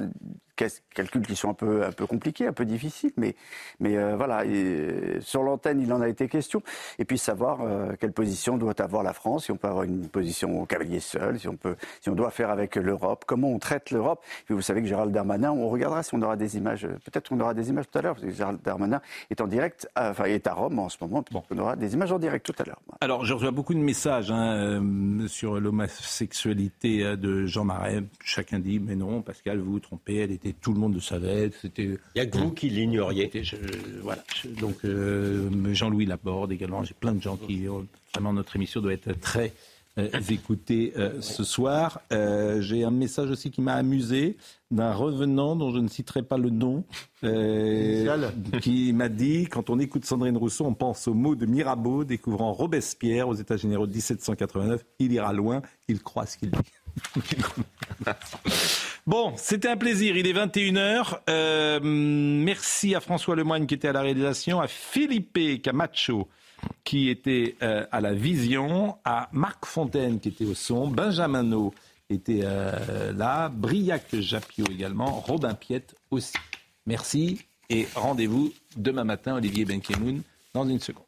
Calculs qui sont un peu, un peu compliqués, un peu difficiles, mais, mais euh, voilà. Et sur l'antenne, il en a été question. Et puis savoir euh, quelle position doit avoir la France, si on peut avoir une position au cavalier seul, si on, peut, si on doit faire avec l'Europe, comment on traite l'Europe. Vous savez que Gérald Darmanin, on regardera si on aura des images, euh, peut-être qu'on aura des images tout à l'heure, parce que Gérald Darmanin est en direct, euh, enfin est à Rome en ce moment, on aura des images en direct tout à l'heure. Alors, je reçois beaucoup de messages hein, sur l'homosexualité de Jean Marais. Chacun dit, mais non, Pascal, vous vous trompez, elle était, tout le monde le savait. C'était. Il n'y a que vous qui l'ignoriez. Je- voilà. Donc, euh, Jean-Louis Laborde également. J'ai plein de gens qui. Vraiment, notre émission doit être très euh, écoutée euh, ce soir. Euh, J'ai un message aussi qui m'a amusé d'un revenant dont je ne citerai pas le nom, euh, qui m'a dit quand on écoute Sandrine Rousseau, on pense au mot de Mirabeau découvrant Robespierre aux États généraux de 1789. Il ira loin, il croit ce qu'il dit. Bon, c'était un plaisir. Il est 21h. Euh, merci à François Lemoigne qui était à la réalisation, à Philippe Camacho qui était euh, à la vision, à Marc Fontaine qui était au son, Benjamin No était euh, là, Briac Japio également, Robin Piette aussi. Merci et rendez-vous demain matin, Olivier Benkemoun, dans une seconde.